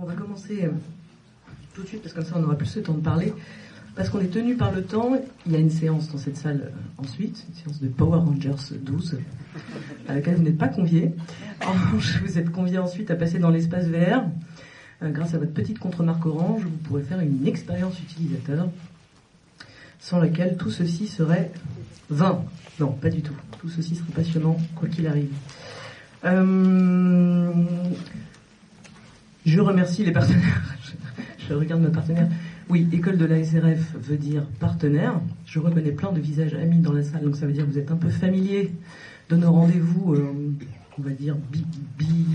On va commencer euh, tout de suite, parce que comme ça on aura plus le temps de parler. Parce qu'on est tenu par le temps, il y a une séance dans cette salle euh, ensuite, une séance de Power Rangers 12, à laquelle vous n'êtes pas conviés. En revanche, vous êtes conviés ensuite à passer dans l'espace VR. Euh, grâce à votre petite contre-marque orange, vous pourrez faire une expérience utilisateur sans laquelle tout ceci serait vain. Non, pas du tout. Tout ceci serait passionnant, quoi qu'il arrive. Je remercie les partenaires. Je, regarde mes partenaires. Oui, école de la SRF veut dire partenaire. Je reconnais plein de visages amis dans la salle, donc ça veut dire que vous êtes un peu familier de nos rendez-vous, euh, on va dire, bi, bi,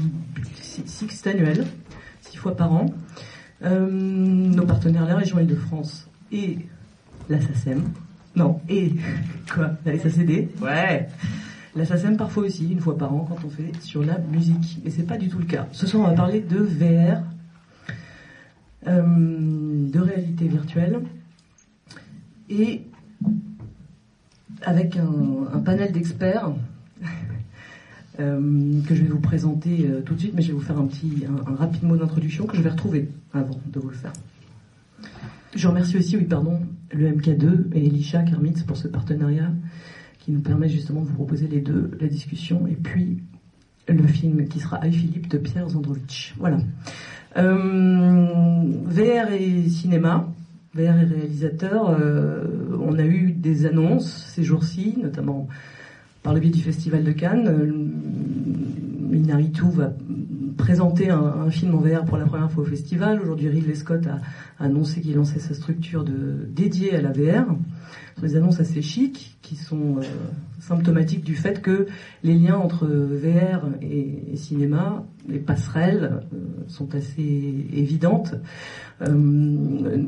six annuels, six fois par an. Euh, nos partenaires, la région Île-de-France et la SACEM. Non, et quoi? La SACD Ouais la SACEM parfois aussi, une fois par an, quand on fait sur la musique. Mais c'est pas du tout le cas. Ce soir, on va parler de VR, euh, de réalité virtuelle, et avec un, panel d'experts euh, que je vais vous présenter euh, tout de suite, mais je vais vous faire un petit, un, rapide mot d'introduction que je vais retrouver avant de vous le faire. Je remercie aussi, oui, pardon, le MK2 et Elisha Kermitz pour ce partenariat qui nous permet justement de vous proposer les deux, la discussion et puis le film qui sera I Philippe de Pierre Zandrovitch. Voilà. Euh, VR et cinéma, VR et réalisateur, euh, on a eu des annonces ces jours-ci, notamment par le biais du Festival de Cannes. Euh, Minaritu va présenter un, film en VR pour la première fois au festival. Aujourd'hui, Ridley Scott a, annoncé qu'il lançait sa structure dédiée à la VR. Ce sont des annonces assez chics qui sont euh, symptomatiques du fait que les liens entre VR et, cinéma, les passerelles euh, sont assez évidentes. Euh,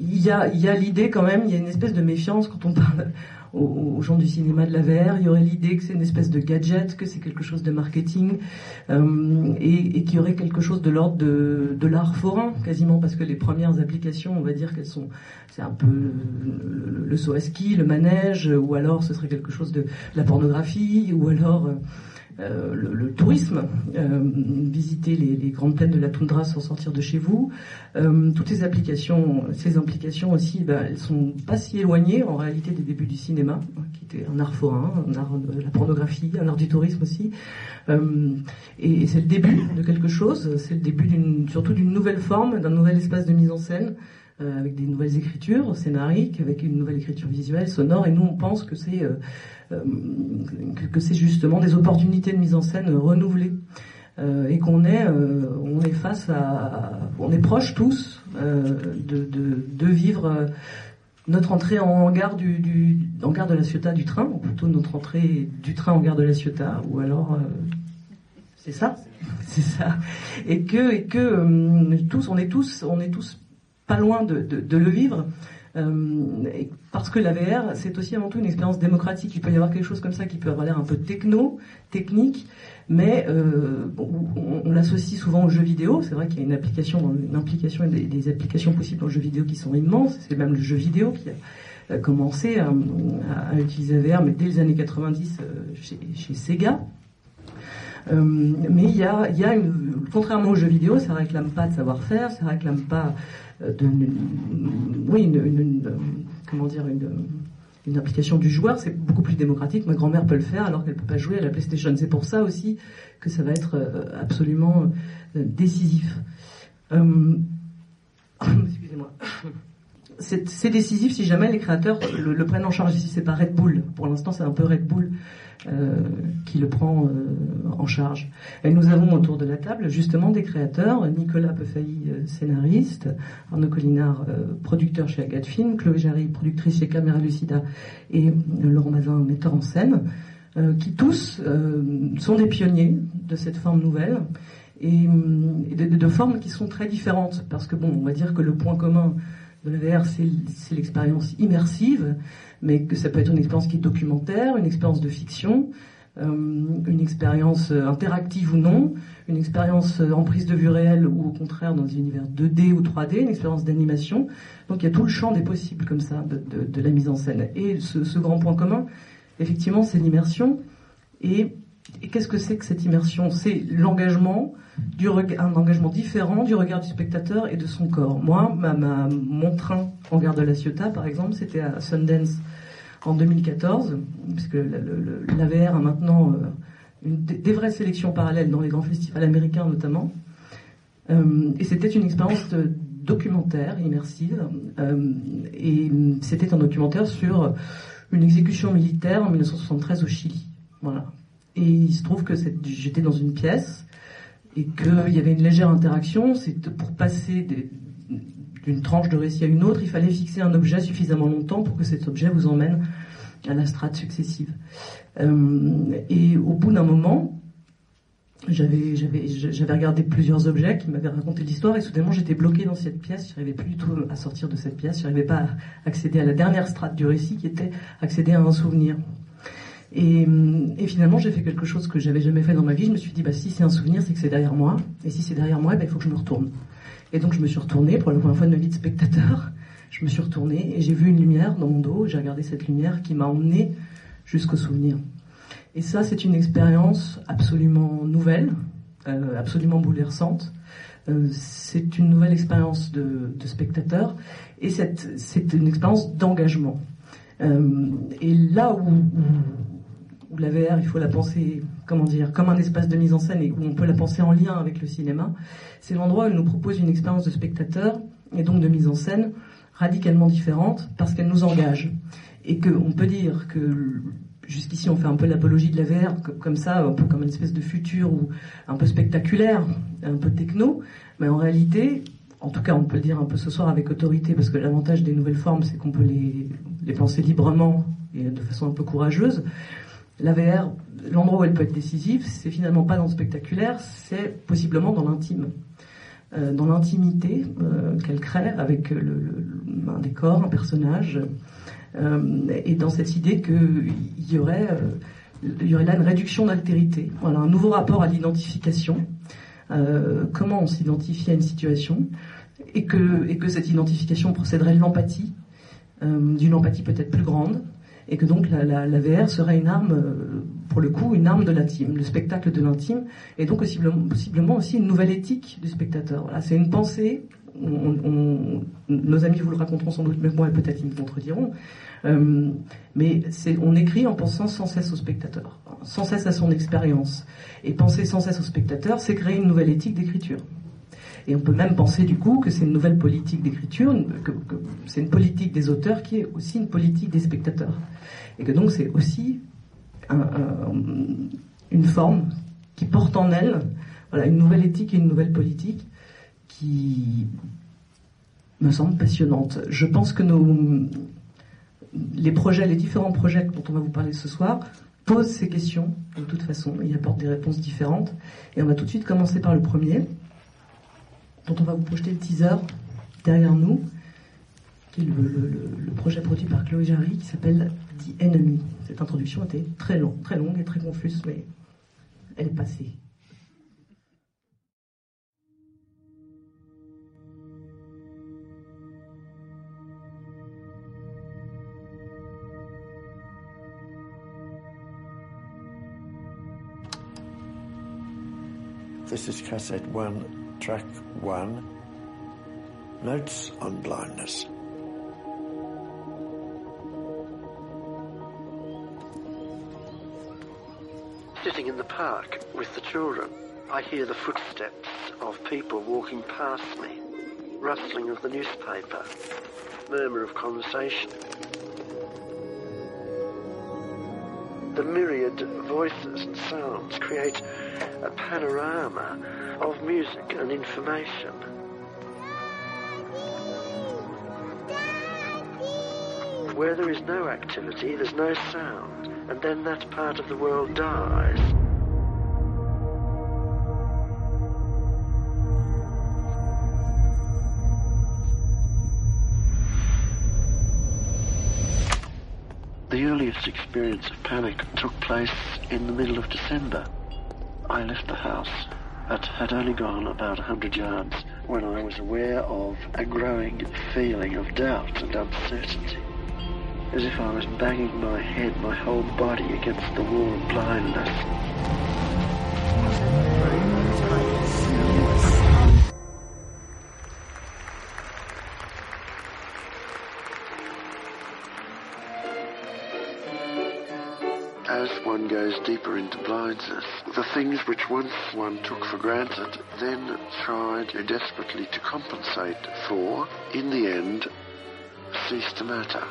il y a l'idée quand même, il y a une espèce de méfiance quand on parle aux, gens du cinéma de la VR. Il y aurait l'idée que c'est une espèce de gadget, que c'est quelque chose de marketing, euh, et, et qu'il y aurait quelque chose de l'ordre de, de l'art forain, quasiment, parce que les premières applications, on va dire qu'elles sont, c'est un peu le, le, saut à ski, le manège, ou alors ce serait quelque chose de, la pornographie, ou alors... Euh, euh, le, tourisme, euh, visiter les, grandes plaines de la toundra sans sortir de chez vous. Euh, toutes ces applications, ces implications aussi, bah, elles sont pas si éloignées en réalité des débuts du cinéma, qui était un art forain, un art de la pornographie, un art du tourisme aussi. et, c'est le début de quelque chose, c'est le début surtout d'une nouvelle forme, d'un nouvel espace de mise en scène. avec des nouvelles écritures scénariques, avec une nouvelle écriture visuelle, sonore, et nous on pense que c'est que, c'est justement des opportunités de mise en scène renouvelées. Euh, et qu'on est, euh, on est face à, on est proches tous de, de, vivre notre entrée en gare du, en gare de la Ciotat du train, ou plutôt notre entrée du train en gare de la Ciotat, ou alors c'est ça, c'est ça, et que et que tous, on est tous, on est tous pas loin de le vivre. Euh, parce que la VR, c'est aussi avant tout une expérience démocratique. Il peut y avoir quelque chose comme ça qui peut avoir l'air un peu techno, technique, mais euh, on, l'associe souvent aux jeux vidéo. C'est vrai qu'il y a une application, une implication et des, applications possibles en jeux vidéo qui sont immenses. C'est même le jeu vidéo qui a commencé à, utiliser la VR, mais dès les années 90 euh, chez Sega. Euh, mais il y a, y a une, contrairement aux jeux vidéo, ça réclame pas de savoir-faire, ça réclame pas euh, de, oui, une, comment dire, une, une application du joueur, c'est beaucoup plus démocratique. Ma grand-mère peut le faire alors qu'elle peut pas jouer à la PlayStation. C'est pour ça aussi que ça va être euh, absolument décisif. Excusez-moi. C'est décisif si jamais les créateurs le, le prennent en charge. Ici, c'est pas Red Bull. Pour l'instant, c'est un peu Red Bull euh, qui le prend euh, en charge. Et nous avons autour de la table justement des créateurs, Nicolas Peffailly, euh, scénariste, Arnaud Collinard, producteur chez Agathe Film, Chloé Jarry, productrice chez Caméra Lucida, et Laurent Mazin, metteur en scène, qui tous sont des pionniers de cette forme nouvelle et, de, de, formes qui sont très différentes parce que bon, on va dire que le point commun la VR, c'est l'expérience immersive, mais que ça peut être une expérience qui est documentaire, une expérience de fiction, euh, une expérience euh, interactive ou non, une expérience euh, en prise de vue réelle ou au contraire dans un univers 2D ou 3D, une expérience d'animation. Donc il y a tout le champ des possibles comme ça de, de, la mise en scène. Et ce, ce, grand point commun, effectivement, c'est l'immersion et et qu'est-ce que c'est que cette immersion? C'est l'engagement, du un engagement différent du regard du spectateur et de son corps. Moi, mon train en gare de la Ciotat, par exemple, c'était à Sundance en 2014, puisque l'AVR a maintenant euh, des, vraies sélections parallèles dans les grands festivals américains notamment. Euh, et c'était une expérience documentaire, immersive, euh, et c'était un documentaire sur une exécution militaire en 1973 au Chili. Voilà. Et il se trouve que j'étais dans une pièce et qu'il y avait une légère interaction. C'est pour passer d'une tranche de récit à une autre, il fallait fixer un objet suffisamment longtemps pour que cet objet vous emmène à la strate successive. Euh, et au bout d'un moment, j'avais regardé plusieurs objets qui m'avaient raconté l'histoire et soudainement j'étais bloqué dans cette pièce. J'arrivais plus du tout à sortir de cette pièce. J'arrivais pas à accéder à la dernière strate du récit qui était accéder à un souvenir. Et, et finalement, j'ai fait quelque chose que j'avais jamais fait dans ma vie. Je me suis dit, bah, si c'est un souvenir, c'est que c'est derrière moi. Et si c'est derrière moi, bah, il faut que je me retourne. Et donc, je me suis retournée pour la première fois de ma vie de spectateur. Je me suis retournée et j'ai vu une lumière dans mon dos. J'ai regardé cette lumière qui m'a emmenée jusqu'au souvenir. Et ça, c'est une expérience absolument nouvelle, euh, absolument bouleversante. Euh, c'est une nouvelle expérience de, de, spectateur et c'est une expérience d'engagement. Euh, et là où, où, la VR, il faut la penser, comment dire, comme un espace de mise en scène et où on peut la penser en lien avec le cinéma, c'est l'endroit où elle nous propose une expérience de spectateur et donc de mise en scène radicalement différente parce qu'elle nous engage. Et qu'on peut dire que jusqu'ici on fait un peu l'apologie de la VR comme ça, un peu comme une espèce de futur ou un peu spectaculaire, un peu techno, mais en réalité, en tout cas on peut le dire un peu ce soir avec autorité, parce que l'avantage des nouvelles formes c'est qu'on peut les, les penser librement et de façon un peu courageuse. La VR, l'endroit où elle peut être décisive, c'est finalement pas dans le spectaculaire, c'est possiblement dans l'intime. Euh, dans l'intimité euh, qu'elle crée avec un décor, un personnage, euh, et dans cette idée qu'il y aurait là une réduction d'altérité, voilà, un nouveau rapport à l'identification, comment on s'identifie à une situation, et que, et que cette identification procéderait de l'empathie, d'une empathie peut-être plus grande, et que donc la, VR serait une arme, pour le coup, une arme de l'intime, le spectacle de l'intime, et donc possiblement, aussi une nouvelle éthique du spectateur. Voilà, c'est une pensée nos amis vous le raconteront sans doute, mais moi peut-être ils me contrediront. Euh, mais on écrit en pensant sans cesse au spectateur, sans cesse à son expérience. Et penser sans cesse au spectateur, c'est créer une nouvelle éthique d'écriture. Et on peut même penser du coup que c'est une nouvelle politique d'écriture, que, c'est une politique des auteurs qui est aussi une politique des spectateurs. Et que donc c'est aussi une forme qui porte en elle une nouvelle éthique et une nouvelle politique qui me semble passionnante. Je pense que nos, les projets, les différents projets dont on va vous parler ce soir, posent ces questions de toute façon. Ils apportent des réponses différentes. Et on va tout de suite commencer par le premier, dont on va vous projeter le teaser derrière nous, qui est le, projet produit par Chloé Jarry, qui s'appelle The Enemy. Cette introduction était très longue, très longue et très confuse, mais elle est passée. This is cassette one, track one. Notes on blindness. Sitting in the park with the children, I hear the footsteps of people walking past me, rustling of the newspaper, murmur of conversation. The myriad voices and sounds create a panorama of music and information. Where there is no activity, there's no sound, and then that part of the world dies. The earliest experience of panic took place in the middle of December. I left the house but had only gone about a hundred yards when I was aware of a growing feeling of doubt and uncertainty. as if I was banging my head, my whole body against the wall of blindness. As one goes deeper into blindness, the things which once one took for granted, then tried desperately to compensate for, in the end, cease to matter.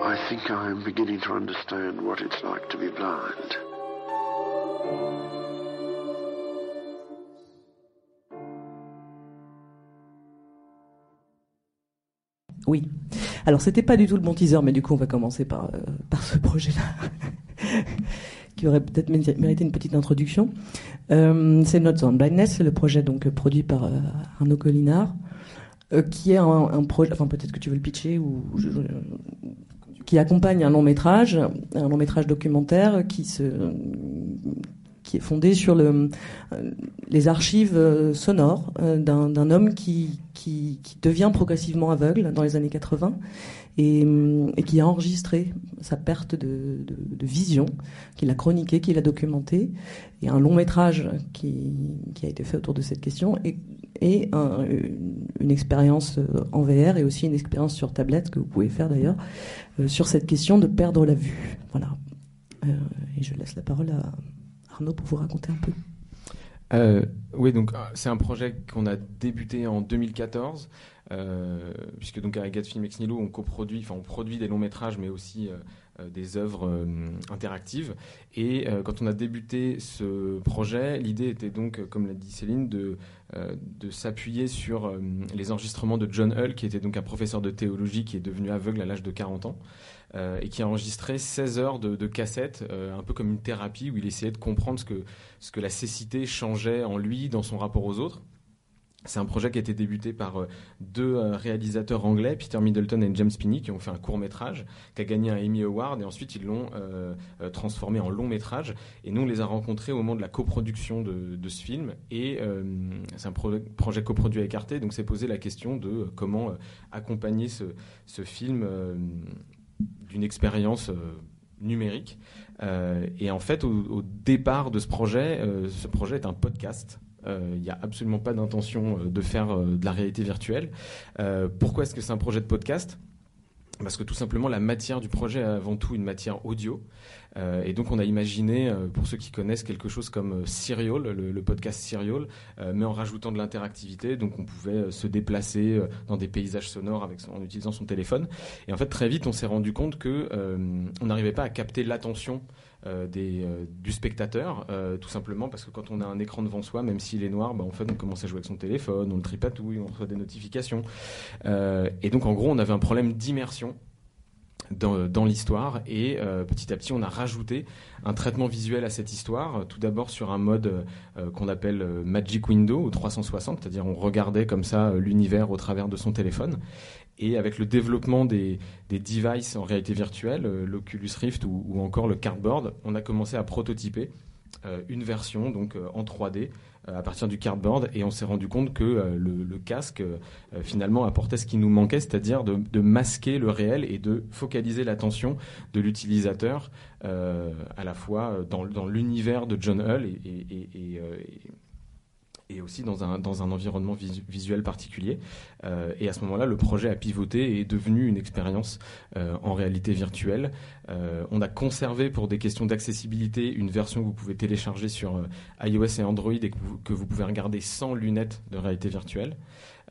I think I am beginning to understand what it's like to be blind. Oui. Alors, c'était pas du tout le bon teaser, mais du coup, on va commencer par, euh, par ce projet-là, qui aurait peut-être mérité une petite introduction. Euh, c'est Notes on Blindness, c'est le projet donc produit par euh, Arnaud Collinard, euh, qui est un, projet, enfin peut-être que tu veux le pitcher, ou qui accompagne un long métrage, un long métrage documentaire qui se qui est fondé sur le, les archives euh, sonores euh, d'un homme qui, devient progressivement aveugle dans les années 80 et, hum, et qui a enregistré sa perte de, vision, qu'il a chroniqué, qu'il a documenté, et un long métrage qui, a été fait autour de cette question, et, et un- une, expérience euh, en VR et aussi une expérience sur tablette que vous pouvez faire d'ailleurs sur cette question de perdre la vue. Voilà. Et je laisse la parole à Arnaud pour vous raconter un peu. Euh, oui, donc euh, c'est un projet qu'on a débuté en 2014, euh, puisque donc avec Gatfilm Ex Nihilo, on coproduit, enfin on produit des longs métrages, mais aussi des œuvres interactives. Et quand on a débuté ce projet, l'idée était donc, comme l'a dit Céline, de, de s'appuyer sur les enregistrements de John Hull, qui était donc un professeur de théologie qui est devenu aveugle à l'âge de 40 ans. Euh, et qui a enregistré 16 heures de, de cassettes, euh, un peu comme une thérapie où il essayait de comprendre ce que, ce que la cécité changeait en lui dans son rapport aux autres. C'est un projet qui a été débuté par euh, deux réalisateurs anglais, Peter Middleton et James Spinney, qui ont fait un court métrage, qui a gagné un Emmy Award, et ensuite ils l'ont transformé en long métrage. Et nous, on les a rencontrés au moment de la coproduction de, ce film. Et c'est un pro- projet coproduit avec Arte, donc c'est posé la question de comment accompagner ce, film d'une expérience euh, numérique. Euh, et en fait, au, départ de ce projet, euh, ce projet est un podcast. Il n'y a absolument pas d'intention de faire de la réalité virtuelle. Pourquoi est-ce que c'est un projet de podcast? Parce que tout simplement la matière du projet est avant tout une matière audio Euh, et donc on a imaginé euh, pour ceux qui connaissent quelque chose comme euh, Serial, le, podcast Serial, euh, mais en rajoutant de l'interactivité donc on pouvait se déplacer dans des paysages sonores en utilisant son téléphone et en fait très vite on s'est rendu compte que on n'arrivait pas à capter l'attention du spectateur, tout simplement parce que quand on a un écran devant soi, même s'il est noir, bah, en on commence à jouer avec son téléphone, on le tripatouille, on reçoit des notifications. Et donc, en gros, on avait un problème d'immersion dans, l'histoire et euh, petit à petit on a rajouté un traitement visuel à cette histoire. Euh, tout d'abord sur un mode euh, qu'on appelle euh, Magic Window ou 360 c'est-à-dire on regardait comme ça euh, l'univers au travers de son téléphone. Et avec le développement des, devices en réalité virtuelle euh, l'Oculus Rift ou, ou encore le Cardboard on a commencé à prototyper euh, une version donc euh, en 3D euh, à partir du cardboard et on s'est rendu compte que euh, le, casque euh, euh, finalement apportait ce qui nous manquait, c'est-à-dire de, masquer le réel et de focaliser l'attention de l'utilisateur euh, à la fois euh, dans, l'univers de John Hull et- et, aussi dans un, dans un environnement visu- visuel particulier. Euh, et à ce moment-là, le projet a pivoté et est devenu une expérience euh, en réalité virtuelle. Euh, on a conservé pour des questions d'accessibilité une version que vous pouvez télécharger sur iOS et Android et que vous, pouvez regarder sans lunettes de réalité virtuelle.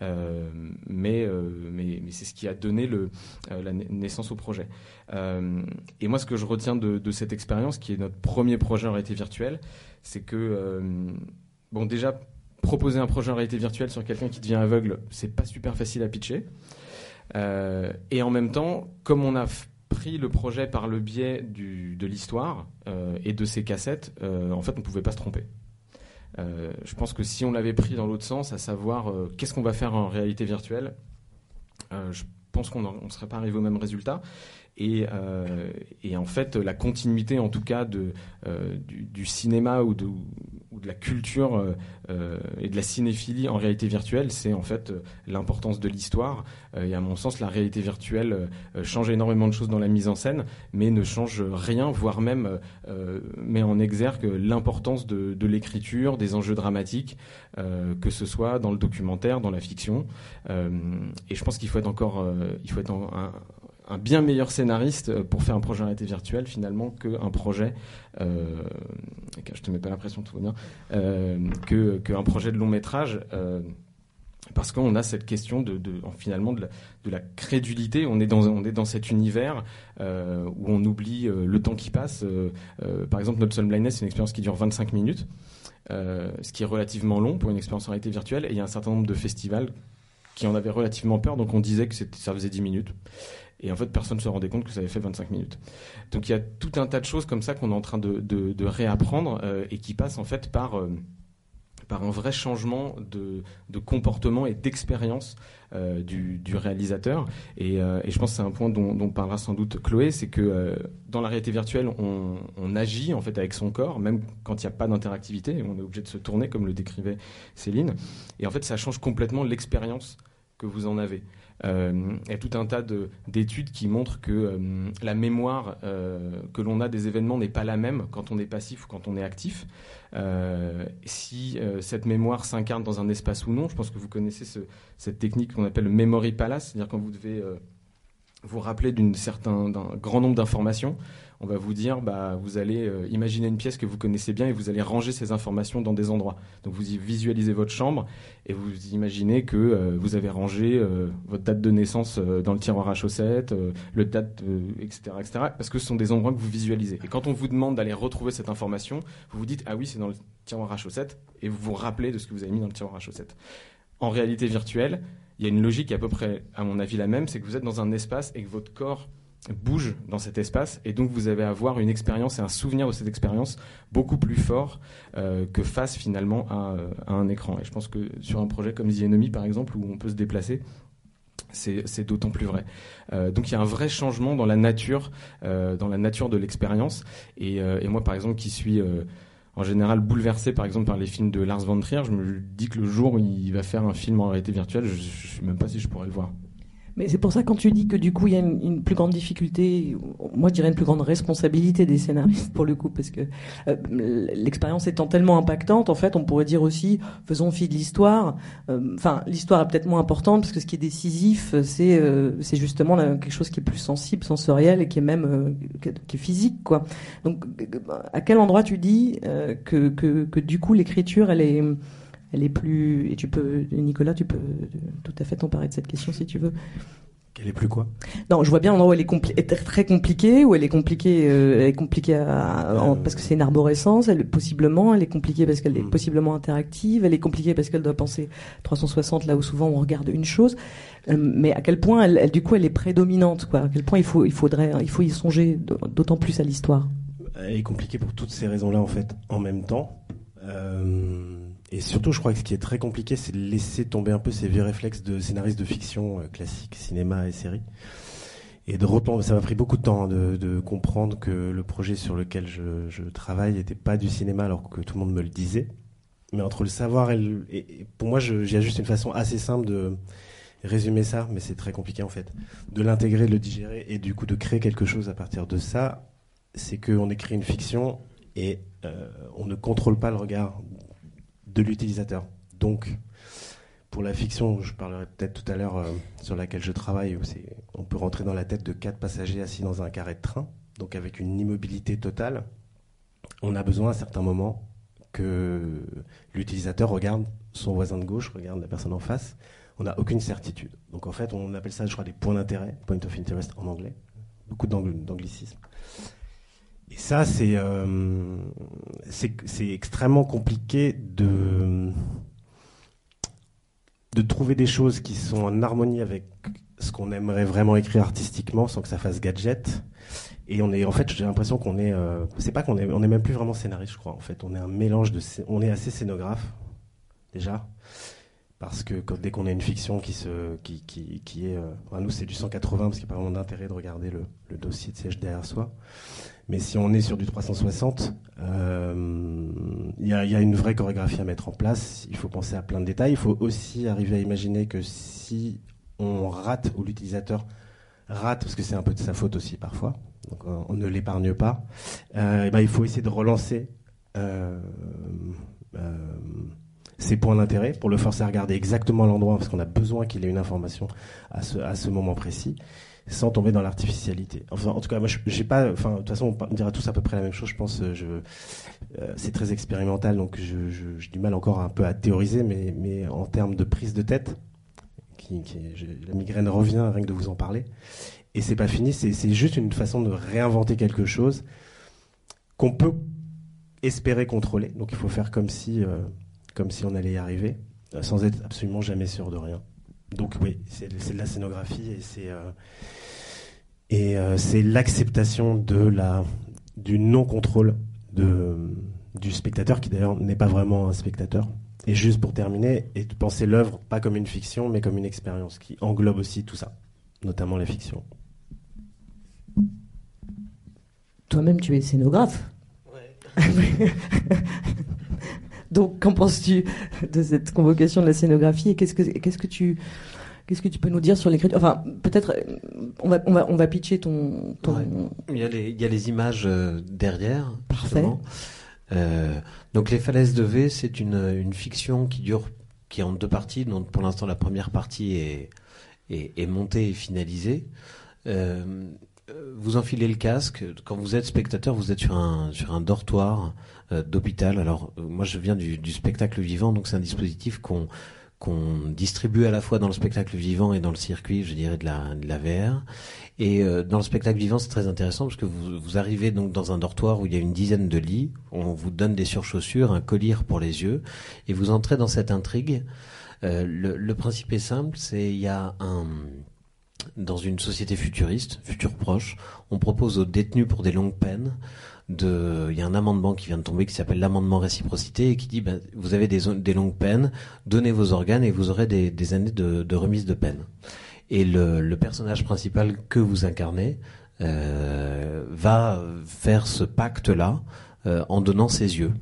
Mais mais, c'est ce qui a donné le, la na- naissance au projet. Et moi, ce que je retiens de, cette expérience, qui est notre premier projet en réalité virtuelle, c'est que, bon, déjà, proposer un projet en réalité virtuelle sur quelqu'un qui devient aveugle, c'est pas super facile à pitcher. Euh, et en même temps, comme on a pris le projet par le biais de l'histoire euh, et de ses cassettes, euh, en fait, on pouvait pas se tromper. Je pense que si on l'avait pris dans l'autre sens, à savoir qu'est-ce qu'on va faire en réalité virtuelle, je pense qu'on ne serait pas arrivé au même résultat. Et, euh, et en fait, la continuité, en tout cas, de, euh, du, cinéma ou de, la culture et de la cinéphilie en réalité virtuelle, c'est en fait l'importance de l'histoire. et à mon sens, la réalité virtuelle change énormément de choses dans la mise en scène, mais ne change rien, voire même met en exergue l'importance de, l'écriture, des enjeux dramatiques, que ce soit dans le documentaire, dans la fiction. et je pense qu'il faut être encore, il faut être un bien meilleur scénariste euh, pour faire un projet en réalité virtuelle finalement qu'un projet, euh, je te mets pas l'impression tout va bien, euh, qu'un projet de long métrage. Euh, parce qu'on a cette question de, finalement de la, de la, crédulité. On est dans, on est dans cet univers où on oublie le temps qui passe. par exemple, notre Sun Blindness, c'est une expérience qui dure 25 minutes, ce qui est relativement long pour une expérience en réalité virtuelle. Et il y a un certain nombre de festivals qui en avaient relativement peur, donc on disait que ça faisait 10 minutes. Et en fait, personne ne se rendait compte que ça avait fait 25 minutes. Donc il y a tout un tas de choses comme ça qu'on est en train de, réapprendre euh, et qui passent en fait par, euh, un vrai changement de, comportement et d'expérience euh, du, réalisateur. Et, je pense que c'est un point dont, dont, parlera sans doute Chloé, c'est que dans la réalité virtuelle, on, on, agit en fait avec son corps, même quand il n'y a pas d'interactivité. On est obligé de se tourner, comme le décrivait Céline. Et en fait, ça change complètement l'expérience que vous en avez. Euh, il y a tout un tas d'études qui montrent que euh, la mémoire euh, que l'on a des événements n'est pas la même quand on est passif ou quand on est actif. si cette mémoire s'incarne dans un espace ou non, je pense que vous connaissez cette technique qu'on appelle le memory palace, c'est-à-dire quand vous devez vous rappeler d'un certain d'un grand nombre d'informations on va vous dire, bah, vous allez euh, imaginer une pièce que vous connaissez bien et vous allez ranger ces informations dans des endroits. Donc vous visualisez votre chambre et vous imaginez que euh, vous avez rangé euh, votre date de naissance dans le tiroir à chaussettes, le date, etc., etc. Parce que ce sont des endroits que vous visualisez. Et quand on vous demande d'aller retrouver cette information, vous vous dites, ah oui, c'est dans le tiroir à chaussettes, et vous vous rappelez de ce que vous avez mis dans le tiroir à chaussettes. En réalité virtuelle, il y a une logique à peu près, à mon avis, la même, c'est que vous êtes dans un espace et que votre corps bouge dans cet espace et donc vous à avoir une expérience et un souvenir de cette expérience beaucoup plus fort euh, que face finalement euh, à, un écran. Et je pense que sur un projet comme The Enemy par exemple où on peut se déplacer, c'est d'autant plus vrai. Euh, donc il y a un vrai changement dans la nature, dans la nature de l'expérience. Et, moi par exemple qui suis en général bouleversé par exemple par les films de Lars von Trier, je me dis que le jour où il va faire un film en réalité virtuelle, je, ne sais même pas si je pourrais le voir. Mais c'est pour ça quand tu dis que du coup il y a une, plus grande difficulté, moi je dirais une plus grande responsabilité des scénaristes pour le coup, parce que euh, l'expérience étant tellement impactante, en fait on pourrait dire aussi faisons fi de l'histoire. Euh, enfin l'histoire est peut-être moins importante parce que ce qui est décisif c'est euh, c'est justement quelque chose qui est plus sensible, sensoriel et qui est même qui est physique quoi. Donc à quel endroit tu dis que, que, que du coup l'écriture elle est elle est plus. Et tu peux, Nicolas, tu peux tout à fait t'emparer de cette question si tu veux. Qu'elle est plus quoi? Non, je vois bien l'endroit où elle est, très compliquée, où elle est compliquée, euh, elle est compliquée euh. parce que c'est une arborescence, elle possiblement, elle est compliquée parce qu'elle est hmm. possiblement interactive, elle est compliquée parce qu'elle doit penser 360 là où souvent on regarde une chose, euh, mais à quel point elle, du coup elle est prédominante quoi, à quel point il faut il faudrait il faut y songer d'autant plus à l'histoire. Elle est compliquée pour toutes ces raisons là en fait en même temps. Euh et surtout, je crois que ce qui est très compliqué, c'est de laisser tomber un peu ces vieux réflexes de scénariste de fiction euh, classique, cinéma et série. Et de reprendre, ça m'a pris beaucoup de temps hein, de, comprendre que le projet sur lequel je, travaille n'était pas du cinéma alors que tout le monde me le disait. Mais entre le savoir et, le, et pour moi, j'ai juste une façon assez simple de résumer ça, mais c'est très compliqué en fait, de l'intégrer, de le digérer et du coup de créer quelque chose à partir de ça. C'est qu'on écrit une fiction et euh, on ne contrôle pas le regard de l'utilisateur. Donc, pour la fiction, je parlerai peut-être tout à l'heure euh, sur laquelle je travaille, on peut rentrer dans la tête de quatre passagers assis dans un carré de train, donc avec une immobilité totale. On a besoin à certains moments que l'utilisateur regarde son voisin de gauche, regarde la personne en face. On n'a aucune certitude. Donc en fait, on appelle ça, je crois, des points d'intérêt, point of interest en anglais. Beaucoup d'anglicisme. Et ça, euh, c'est extrêmement compliqué de, de trouver des choses qui sont en harmonie avec ce qu'on aimerait vraiment écrire artistiquement sans que ça fasse gadget. Et on est, en fait, j'ai l'impression qu'on est, euh, c'est pas qu'on est, on est même plus vraiment scénariste, je crois. En fait, on est un mélange de, on est assez scénographe déjà, parce que dès qu'on a une fiction qui se, qui, qui, qui est, euh, nous c'est du 180 parce qu'il n'y a pas vraiment d'intérêt de regarder le, le dossier de siège derrière soi. Mais si on est sur du 360, euh, il y, a, y, a, une vraie chorégraphie à mettre en place. Il faut penser à plein de détails. Il faut aussi arriver à imaginer que si on rate ou l'utilisateur rate, parce que c'est un peu de sa faute aussi parfois, donc euh, on ne l'épargne pas, euh, ben, il faut essayer de relancer euh, euh, ses points d'intérêt pour le forcer à regarder exactement l'endroit, parce qu'on a besoin qu'il ait une information à ce moment précis sans tomber dans l'artificialité. Enfin, en tout cas, moi, j'ai pas. Enfin, de toute façon, on dira tous à peu près la même chose. Je pense. Je, euh, c'est très expérimental, donc j'ai du mal encore un peu à théoriser, mais, en termes de prise de tête, la migraine revient rien que de vous en parler. Et c'est pas fini. C'est juste une façon de réinventer quelque chose qu'on peut espérer contrôler. Donc, il faut faire comme si, euh, comme si on allait y arriver, euh, sans être absolument jamais sûr de rien. Donc oui, c'est de la scénographie et c'est euh, et euh, c'est l'acceptation de la du non contrôle de du spectateur qui d'ailleurs n'est pas vraiment un spectateur. Et juste pour terminer, et de penser l'œuvre pas comme une fiction mais comme une expérience qui englobe aussi tout ça, notamment la fiction. Toi-même, tu es scénographe. Ouais. Donc, qu'en penses-tu de cette convocation de la scénographie et qu'est-ce que, qu'est-ce que tu, qu'est-ce que tu peux nous dire sur l'écriture? Enfin, peut-être, on va, on va, on va pitcher ton. ton... Ouais. Il, y a les, il y a les images euh, derrière. Parfait. Euh, donc, Les Falaises de V, c'est une, une fiction qui dure, qui est en deux parties. Donc, pour l'instant, la première partie est, est, est montée et finalisée. Euh, vous enfilez le casque. Quand vous êtes spectateur, vous êtes sur un, sur un dortoir d'hôpital. Alors, euh, moi, je viens du, spectacle vivant, donc c'est un dispositif qu'on distribue à la fois dans le spectacle vivant et dans le circuit, je dirais, de la, VR. Et euh, dans le spectacle vivant, c'est très intéressant parce que vous, arrivez donc dans un dortoir où il y a une dizaine de lits, on vous donne des surchaussures, un collier pour les yeux, et vous entrez dans cette intrigue. Euh, le, le principe est simple, c'est il y a un dans une société futuriste, futur proche, on propose aux détenus pour des longues peines de, il y a un amendement qui vient de tomber qui s'appelle l'amendement réciprocité et qui dit ben, vous avez des, longues peines, donnez vos organes et vous aurez des, années de, remise de peine. Et le, le, personnage principal que vous incarnez euh, va faire ce pacte-là euh, en donnant ses yeux.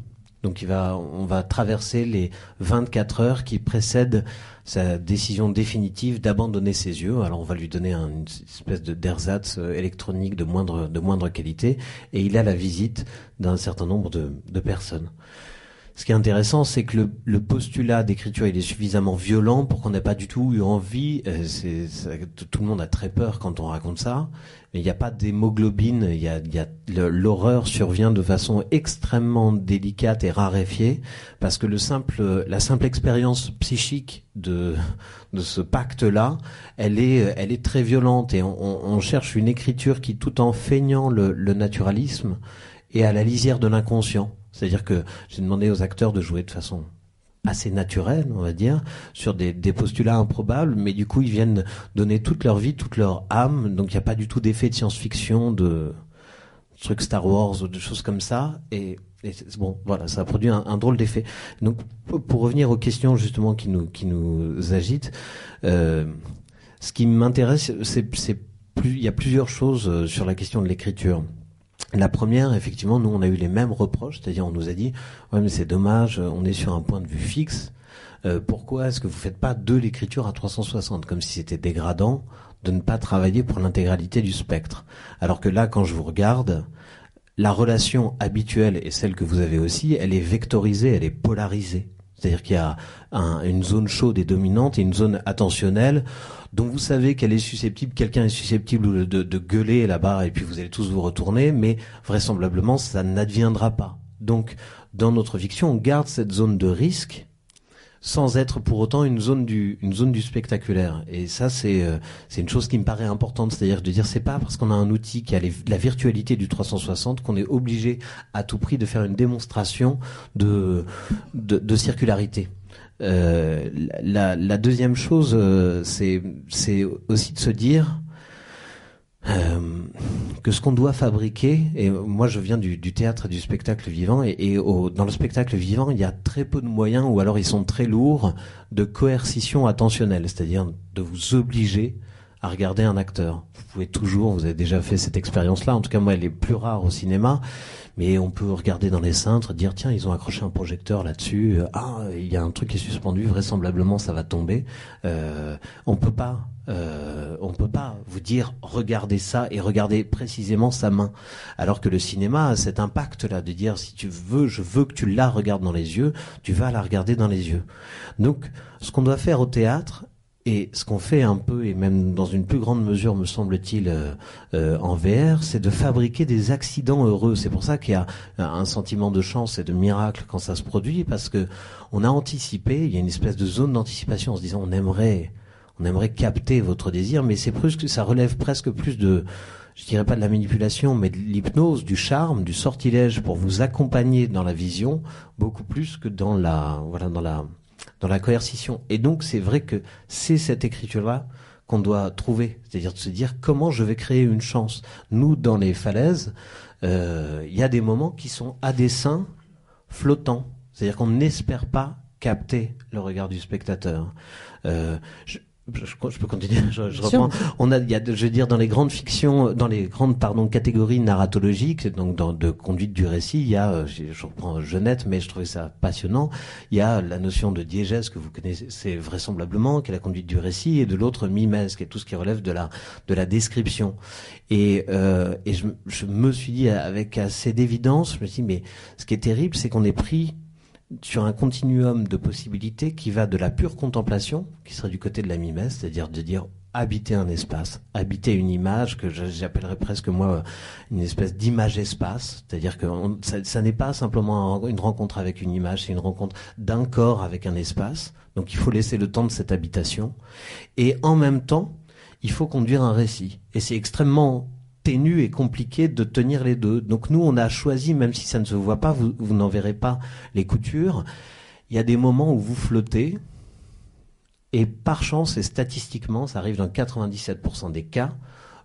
Donc il va, on va traverser les 24 heures qui précèdent sa décision définitive d'abandonner ses yeux. Alors on va lui donner un, une espèce de d'ersatz électronique de moindre, de moindre qualité et il a la visite d'un certain nombre de personnes. Ce qui est intéressant, c'est que le, postulat d'écriture il est suffisamment violent pour qu'on n'ait pas du tout eu envie. Euh, tout le monde a très peur quand on raconte ça, mais il n'y a pas d'hémoglobine. L'horreur survient de façon extrêmement délicate et raréfiée parce que la simple expérience psychique de ce pacte-là, elle est, très violente et on, cherche une écriture qui, tout en feignant le naturalisme, est à la lisière de l'inconscient. C'est-à-dire que j'ai demandé aux acteurs de jouer de façon assez naturelle, on va dire, sur des, postulats improbables, mais du coup ils viennent donner toute leur vie, toute leur âme, donc il n'y a pas du tout d'effet de science-fiction, de trucs Star Wars ou de choses comme ça, et, bon, voilà, ça a produit un, drôle d'effet. Donc pour revenir aux questions justement qui nous qui nous agitent, euh, ce qui m'intéresse, plus, il y a plusieurs choses sur la question de l'écriture. La première, effectivement, nous, on a eu les mêmes reproches, c'est-à-dire on nous a dit, ouais, mais c'est dommage, on est sur un point de vue fixe. Euh, pourquoi est-ce que vous faites pas de l'écriture à 360, comme si c'était dégradant de ne pas travailler pour l'intégralité du spectre? Alors que là, quand je vous regarde, la relation habituelle et celle que vous avez aussi, elle est vectorisée, elle est polarisée. C'est-à-dire qu'il y a un, une zone chaude et dominante et une zone attentionnelle dont vous savez qu'elle est susceptible, quelqu'un est susceptible de, gueuler là-bas et puis vous allez tous vous retourner, mais vraisemblablement ça n'adviendra pas. Donc dans notre fiction, on garde cette zone de risque sans être pour autant une zone du spectaculaire et ça c'est euh, c'est une chose qui me paraît importante c'est-à-dire de dire c'est pas parce qu'on a un outil qui a la virtualité du 360 qu'on est obligé à tout prix de faire une démonstration de de, de circularité euh, la, deuxième chose euh, c'est aussi de se dire euh, que ce qu'on doit fabriquer, et moi je viens du, théâtre et du spectacle vivant, et, dans le spectacle vivant, il y a très peu de moyens, ou alors ils sont très lourds, de coercition attentionnelle, c'est-à-dire de vous obliger à regarder un acteur. Vous pouvez toujours, vous avez déjà fait cette expérience-là, en tout cas moi elle est plus rare au cinéma, mais on peut regarder dans les cintres, dire tiens, ils ont accroché un projecteur là-dessus, euh, ah, il y a un truc qui est suspendu, vraisemblablement ça va tomber. Euh, on peut pas, euh, on peut pas vous dire regardez ça et regardez précisément sa main, alors que le cinéma a cet impact-là de dire si tu veux, je veux que tu la regardes dans les yeux, tu vas la regarder dans les yeux. Donc, ce qu'on doit faire au théâtre, et ce qu'on fait un peu, et même dans une plus grande mesure, me semble-t-il, euh, euh, en VR, c'est de fabriquer des accidents heureux. C'est pour ça qu'il y a un sentiment de chance et de miracle quand ça se produit, parce que on a anticipé, il y a une espèce de zone d'anticipation en se disant on aimerait, on aimerait capter votre désir, mais c'est plus que ça relève presque plus de, je dirais pas de la manipulation, mais de l'hypnose, du charme, du sortilège pour vous accompagner dans la vision, beaucoup plus que dans la, voilà, dans la, dans la coercition. Et donc c'est vrai que c'est cette écriture-là qu'on doit trouver, c'est-à-dire de se dire comment je vais créer une chance. Nous, dans les falaises, euh, il y a des moments qui sont à dessein flottants, c'est-à-dire qu'on n'espère pas capter le regard du spectateur. Euh, peux continuer. Je, reprends. On a, il y a, je veux dire, dans les grandes fictions, dans les grandes, pardon, catégories narratologiques, donc dans, de conduite du récit, il y a, euh, je, reprends Jeunette, mais je trouvais ça passionnant. Il y a la notion de diégèse que vous connaissez vraisemblablement, qui est la conduite du récit, et de l'autre mimèse, qui est tout ce qui relève de la de la description. Et, euh, et je, je me suis dit avec assez d'évidence, je me suis dit, mais ce qui est terrible, c'est qu'on est pris sur un continuum de possibilités qui va de la pure contemplation, qui serait du côté de la mimesse, c'est-à-dire de dire habiter un espace, habiter une image que j'appellerais presque moi une espèce d'image-espace, c'est-à-dire que ça, n'est pas simplement une rencontre avec une image, c'est une rencontre d'un corps avec un espace. Donc il faut laisser le temps de cette habitation et en même temps il faut conduire un récit. Et c'est extrêmement ténu et compliqué de tenir les deux. Donc nous, on a choisi, même si ça ne se voit pas, vous, n'en verrez pas les coutures, il y a des moments où vous flottez, et par chance et statistiquement, ça arrive dans 97% des cas,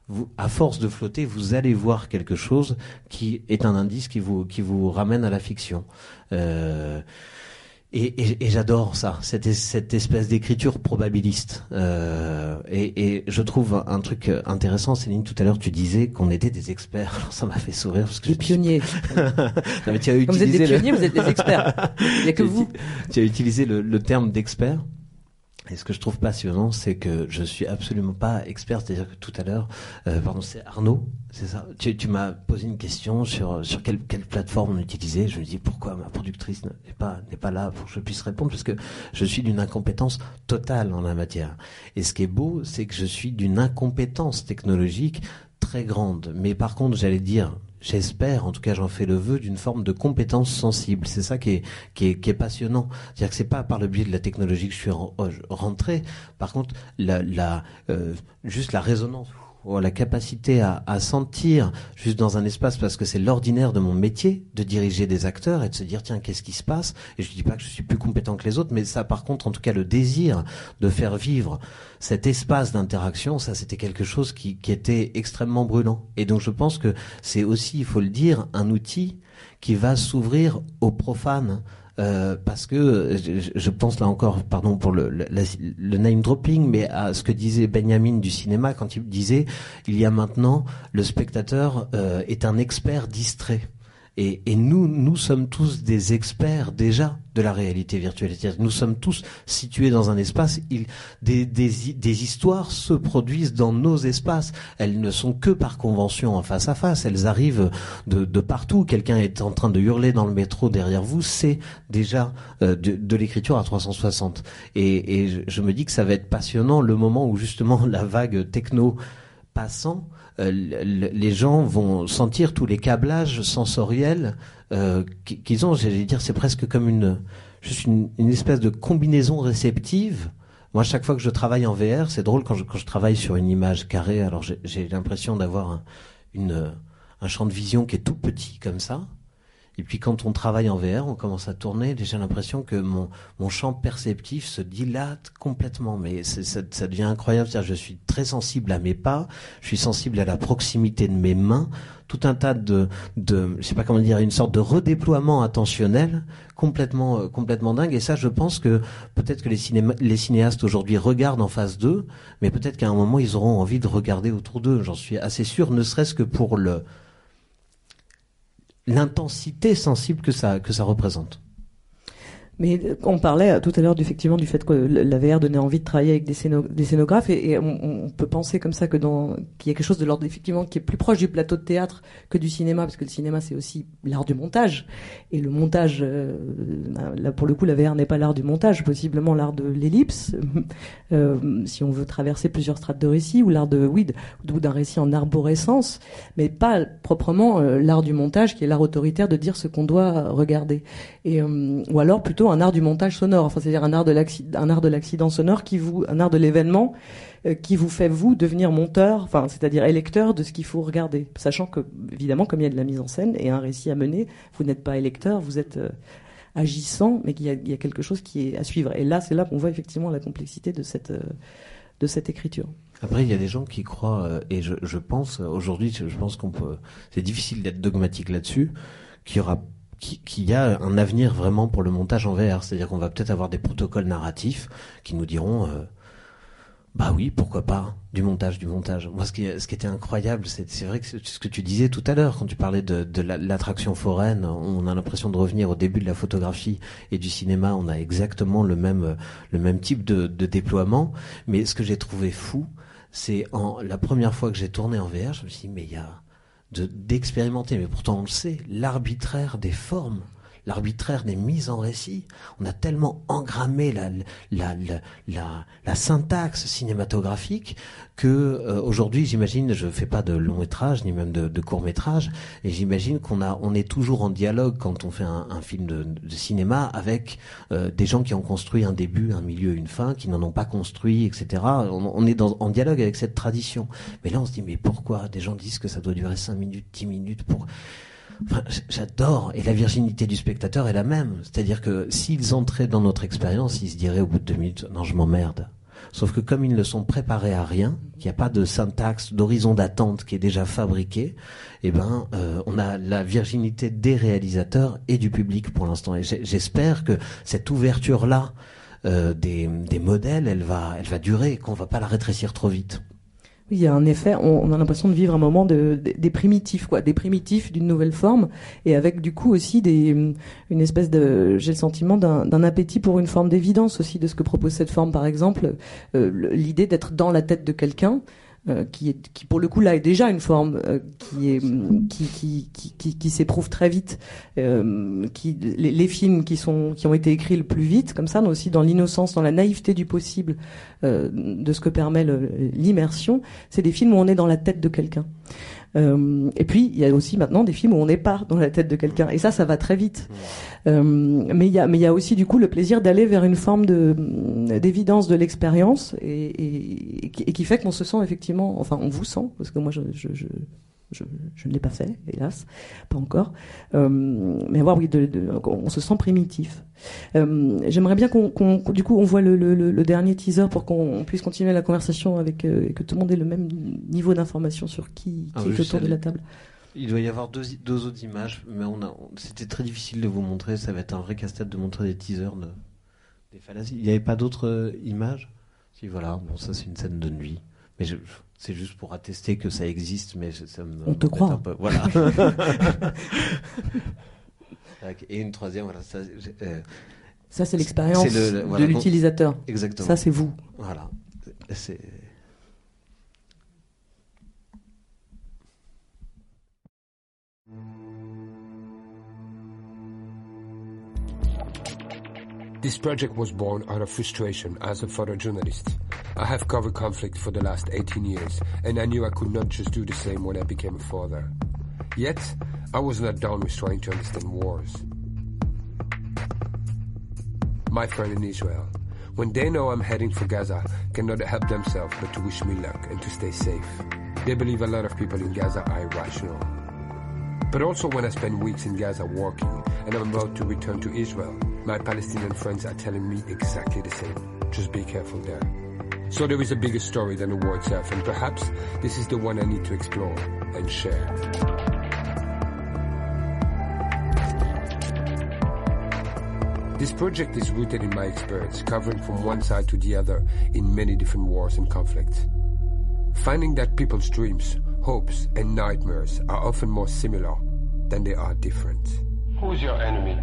vous, à force de flotter, vous allez voir quelque chose qui est un indice qui vous, qui vous ramène à la fiction. Euh, et, et, j'adore ça, cette, cette espèce d'écriture probabiliste. Euh, et, et, je trouve un truc intéressant, Céline, tout à l'heure tu disais qu'on était des experts. Alors ça m'a fait sourire. Parce que des pionniers. mais tu as Comme vous êtes des pionniers, vous êtes des experts. Il n'y a que vous. Tu as utilisé le, le terme d'expert. Et ce que je trouve passionnant, c'est que je suis absolument pas expert. C'est-à-dire que tout à l'heure, euh, pardon, c'est Arnaud, c'est ça? Tu, tu m'as posé une question sur sur quelle, quelle plateforme on utilisait. Je me dis pourquoi ma productrice n'est pas n'est pas là pour que je puisse répondre, parce que je suis d'une incompétence totale en la matière. Et ce qui est beau, c'est que je suis d'une incompétence technologique très grande. Mais par contre, j'allais dire j'espère, en tout cas j'en fais le vœu, d'une forme de compétence sensible. C'est ça qui est, qui est, qui est passionnant. C'est-à-dire que c'est pas par le biais de la technologie que je suis euh, rentré. Par contre, la, la euh, juste la résonance la capacité à, à, sentir juste dans un espace parce que c'est l'ordinaire de mon métier de diriger des acteurs et de se dire tiens qu'est-ce qui se passe? Et je dis pas que je suis plus compétent que les autres mais ça par contre en tout cas le désir de faire vivre cet espace d'interaction ça c'était quelque chose qui, qui était extrêmement brûlant. Et donc je pense que c'est aussi il faut le dire un outil qui va s'ouvrir aux profanes euh, parce que je, pense là encore, pardon pour le, le, name dropping, mais à ce que disait Benjamin du cinéma quand il disait il y a maintenant le spectateur euh, est un expert distrait. Et, et, nous, nous sommes tous des experts déjà de la réalité virtuelle. Nous sommes tous situés dans un espace. Il, des, des, des, histoires se produisent dans nos espaces. Elles ne sont que par convention en face à face. Elles arrivent de, de partout. Quelqu'un est en train de hurler dans le métro derrière vous. C'est déjà euh, de, de l'écriture à 360. Et, et je me dis que ça va être passionnant le moment où justement la vague techno passant les gens vont sentir tous les câblages sensoriels euh, qu'ils ont. J'allais dire, c'est presque comme une, juste une, espèce de combinaison réceptive. Moi, chaque fois que je travaille en VR, c'est drôle quand je, quand je travaille sur une image carrée. Alors, j'ai l'impression d'avoir un, une, un champ de vision qui est tout petit comme ça. Et puis quand on travaille en VR, on commence à tourner, j'ai l'impression que mon, mon champ perceptif se dilate complètement. Mais ça, ça devient incroyable. je suis très sensible à mes pas, je suis sensible à la proximité de mes mains, tout un tas de, de je sais pas comment dire, une sorte de redéploiement attentionnel complètement, euh, complètement dingue. Et ça, je pense que peut-être que les, les cinéastes aujourd'hui regardent en face d'eux, mais peut-être qu'à un moment ils auront envie de regarder autour d'eux. J'en suis assez sûr, ne serait-ce que pour le l'intensité sensible que ça, que ça représente. Mais euh, on parlait euh, tout à l'heure effectivement du fait que la VR donnait envie de travailler avec des, scénographes et, on, peut penser comme ça que dans qu'il y a quelque chose de l'ordre effectivement qui est plus proche du plateau de théâtre que du cinéma parce que le cinéma c'est aussi l'art du montage. Et le montage euh, là pour le coup la VR n'est pas l'art du montage possiblement l'art de l'ellipse si on veut traverser plusieurs strates de récit ou l'art de oui ou d'un récit en arborescence mais pas proprement l'art du montage qui est l'art autoritaire de dire ce qu'on doit regarder. Et ou alors plutôt un art du montage sonore, enfin c'est-à-dire un art de l'accident, sonore qui vous, un art de l'événement euh, qui vous fait vous devenir monteur, enfin c'est-à-dire électeur de ce qu'il faut regarder, sachant que évidemment comme il y a de la mise en scène et un récit à mener, vous n'êtes pas électeur, vous êtes euh, agissant, mais qu'il y, a, quelque chose qui est à suivre. Et là, c'est là qu'on voit effectivement la complexité de cette euh, écriture. Après, il y a des gens qui croient, et je, je pense aujourd'hui, je pense qu'on peut, c'est difficile d'être dogmatique là-dessus, qu'il y aura qu'il y a un avenir vraiment pour le montage en VR. C'est-à-dire qu'on va peut-être avoir des protocoles narratifs qui nous diront, euh, bah oui, pourquoi pas, du montage, du montage. Moi, ce qui, ce qui était incroyable, c'est vrai que ce que tu disais tout à l'heure, quand tu parlais de, de l'attraction foraine, on a l'impression de revenir au début de la photographie et du cinéma. On a exactement le même, le même type de, de déploiement. Mais ce que j'ai trouvé fou, c'est en la première fois que j'ai tourné en VR, je me suis dit, mais il y a d'expérimenter, mais pourtant on le sait, l'arbitraire des formes, l'arbitraire des mises en récit. On a tellement engrammé la, la, la, la, syntaxe cinématographique que euh, aujourd'hui, j'imagine, je fais pas de long métrage ni même de, de court métrage, et j'imagine qu'on a, on est toujours en dialogue quand on fait un, un film de, de, cinéma avec euh, des gens qui ont construit un début, un milieu, une fin, qui n'en ont pas construit, etc. On, on est dans, en dialogue avec cette tradition. Mais là, on se dit, mais pourquoi? Des gens disent que ça doit durer 5 minutes, 10 minutes pour j'adore. Et la virginité du spectateur est la même. C'est-à-dire que s'ils entraient dans notre expérience, ils se diraient au bout de deux minutes, non, je m'emmerde. Sauf que comme ils ne sont préparés à rien, qu'il n'y a pas de syntaxe, d'horizon d'attente qui est déjà fabriqué, eh ben, euh, on a la virginité des réalisateurs et du public pour l'instant. Et j'espère que cette ouverture-là euh, des, modèles, elle va, durer, qu'on va pas la rétrécir trop vite. Il y a un effet, on, a l'impression de vivre un moment de, des primitifs, quoi, des primitifs d'une nouvelle forme, et avec du coup aussi des, une espèce de, j'ai le sentiment d'un appétit pour une forme d'évidence aussi de ce que propose cette forme, par exemple, euh, l'idée d'être dans la tête de quelqu'un, euh, qui, est, qui pour le coup là est déjà une forme euh, qui est qui qui qui, qui, s'éprouve très vite euh, qui les, les, films qui sont qui ont été écrits le plus vite comme ça mais aussi dans l'innocence dans la naïveté du possible de ce que permet l'immersion c'est des films où on est dans la tête de quelqu'un euh, et puis il y a aussi maintenant des films où on n'est pas dans la tête de quelqu'un. Et ça, ça va très vite. Euh, mais il y a, mais il y a aussi du coup le plaisir d'aller vers une forme de d'évidence de l'expérience et, et, et, qui fait qu'on se sent effectivement, enfin on vous sent parce que moi je, je, je je, je ne l'ai pas fait, hélas, pas encore. Euh, mais voir, oui, de, de, on se sent primitif. Euh, J'aimerais bien qu'on, du coup, on voit le, le, le dernier teaser pour qu'on puisse continuer la conversation avec euh, que tout le monde ait le même niveau d'information sur qui, qui ah, est autour de la table. Il doit y avoir deux, deux autres images, mais on a, c'était très difficile de vous montrer. Ça va être un vrai casse-tête de montrer des teasers de, des fallacies. Il n'y avait pas d'autres images? Si, voilà. Bon, ça, c'est une scène de nuit. Mais je, c'est juste pour attester que ça existe, mais ça me. On te croit. Un peu. Voilà. Et une troisième, voilà. Ça, euh, ça c'est l'expérience de l'utilisateur. Exactement. Ça, c'est vous. Voilà. C'est. This project was born out of frustration as a photojournalist. I have covered conflict for the last 18 years, and I knew I could not just do the same when I became a father. Yet, I was not done with trying to understand wars. My friend in Israel, when they know I'm heading for Gaza, cannot help themselves but to wish me luck and to stay safe. They believe a lot of people in Gaza are irrational. But also when I spend weeks in Gaza working and I'm about to return to Israel, my Palestinian friends are telling me exactly the same. Just be careful there. So there is a bigger story than the war itself, and perhaps this is the one I need to explore and share. This project is rooted in my experience, covering from one side to the other in many different wars and conflicts. Finding that people's dreams, hopes, and nightmares are often more similar then they are different. Who's your enemy?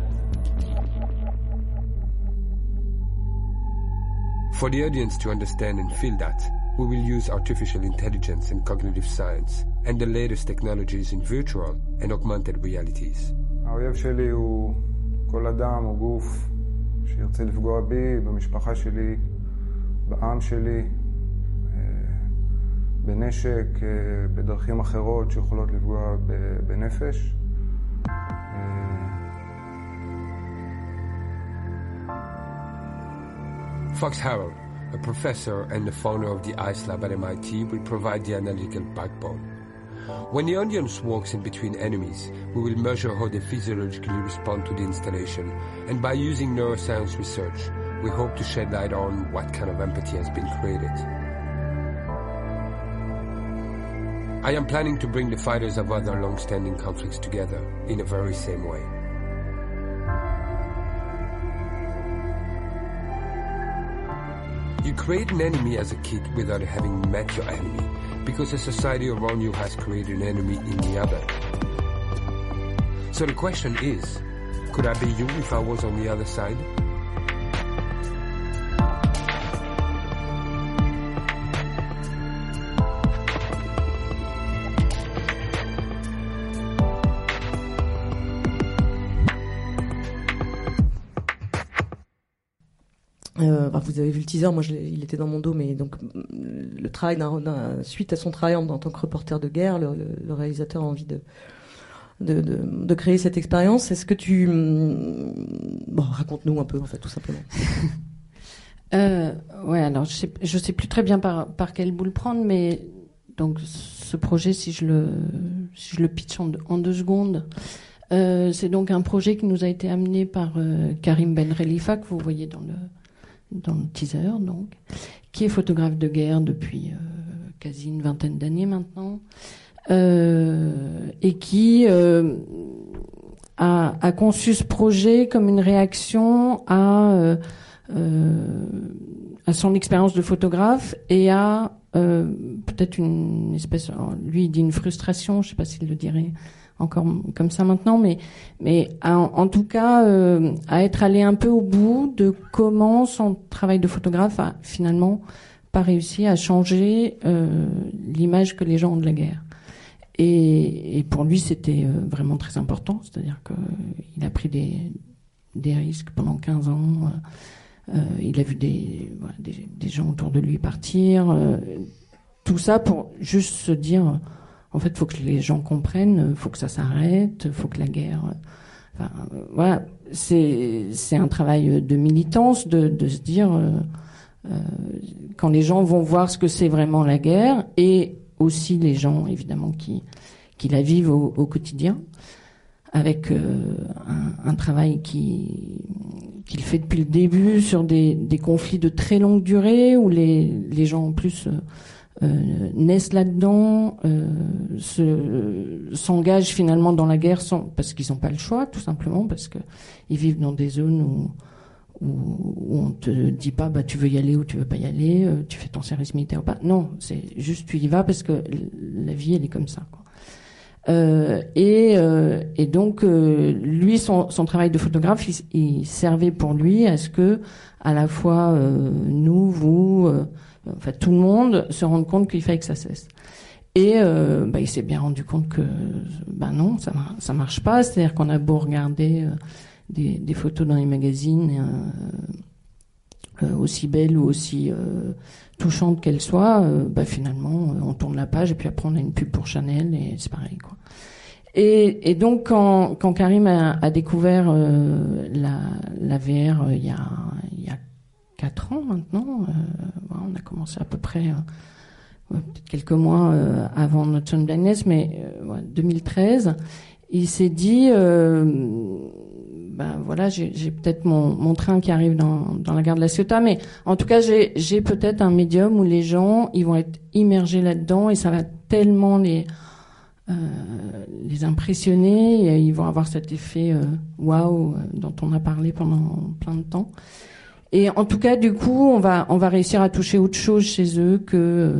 For the audience to understand and feel that, we will use artificial intelligence and cognitive science and the latest technologies in virtual and augmented realities. האויב שלי הוא כל אדם או גוף שירצה לפגוע בי, במשפחה שלי, בעם שלי, אה, בנשק, אה, בדרכים אחרות שיכולות לפגוע בנפש. Fox Harold, a professor and the founder of the ICE Lab at MIT, will provide the analytical backbone. When the audience walks in between enemies, we will measure how they physiologically respond to the installation, and by using neuroscience research, we hope to shed light on what kind of empathy has been created. I am planning to bring the fighters of other long-standing conflicts together in a very same way. You create an enemy as a kid without having met your enemy, because the society around you has created an enemy in the other. So the question is, could I be you if I was on the other side? Vous avez vu le teaser, moi il était dans mon dos, mais donc le travail suite à son travail en, tant que reporter de guerre, le, réalisateur a envie de créer cette expérience. Est-ce que tu bon raconte-nous un peu en fait tout simplement. euh, ouais, alors je sais, je sais plus très bien par par quel bout le prendre, mais donc ce projet, si je le si pitch en, en deux secondes. Euh, c'est donc un projet qui nous a été amené par euh, Karim Ben Relifa, que vous voyez dans le, dans le teaser, donc, qui est photographe de guerre depuis euh, quasi une vingtaine d'années maintenant, euh, et qui euh, a, conçu ce projet comme une réaction à, à son expérience de photographe et à peut-être une espèce, lui il dit une frustration, je sais pas s'il le dirait encore comme ça maintenant, mais mais en, tout cas euh, à être allé un peu au bout de comment son travail de photographe a finalement pas réussi à changer euh, l'image que les gens ont de la guerre. Et, pour lui, c'était euh, vraiment très important, c'est-à-dire qu'il a pris des, risques pendant 15 ans. Il a vu des, des, gens autour de lui partir. Tout ça pour juste se dire en fait, faut que les gens comprennent, faut que ça s'arrête, faut que la guerre. Enfin, voilà, c'est c'est un travail de militance, de, de se dire euh, euh, quand les gens vont voir ce que c'est vraiment la guerre, et aussi les gens évidemment qui qui la vivent au, au quotidien, avec euh, un, un, travail qui qu'il fait depuis le début sur des, des conflits de très longue durée où les les gens en plus euh, naissent là-dedans, euh, s'engagent finalement dans la guerre sans, parce qu'ils n'ont pas le choix, tout simplement, parce que ils vivent dans des zones où, où, on te dit pas bah tu veux y aller ou tu veux pas y aller, euh, tu fais ton service militaire ou pas. Non, c'est juste tu y vas parce que la vie elle est comme ça. Quoi. Euh, et, euh, et, donc euh, lui son, son, travail de photographe il, il, servait pour lui à ce que à la fois nous vous enfin tout le monde se rende compte qu'il fallait que ça cesse. Et euh, bah, il s'est bien rendu compte que ben non, ça ça marche pas. C'est-à-dire qu'on a beau regarder euh, des, photos dans les magazines, euh, aussi belles ou aussi touchantes qu'elles soient, bah, finalement on tourne la page et puis après on a une pub pour Chanel et c'est pareil quoi. Et, donc quand, Karim a, découvert la, VR il y a quatre ans maintenant, on a commencé à peu près peut-être quelques mois euh, avant notre Blindness, mais euh, 2013, il s'est dit, euh, ben voilà, j'ai peut-être mon, train qui arrive dans, la gare de la Ciotat, mais en tout cas, j'ai peut-être un médium où les gens, ils vont être immergés là-dedans et ça va tellement les euh, les impressionner, et ils vont avoir cet effet waouh wow, dont on a parlé pendant plein de temps. Et en tout cas, du coup, on va on va réussir à toucher autre chose chez eux que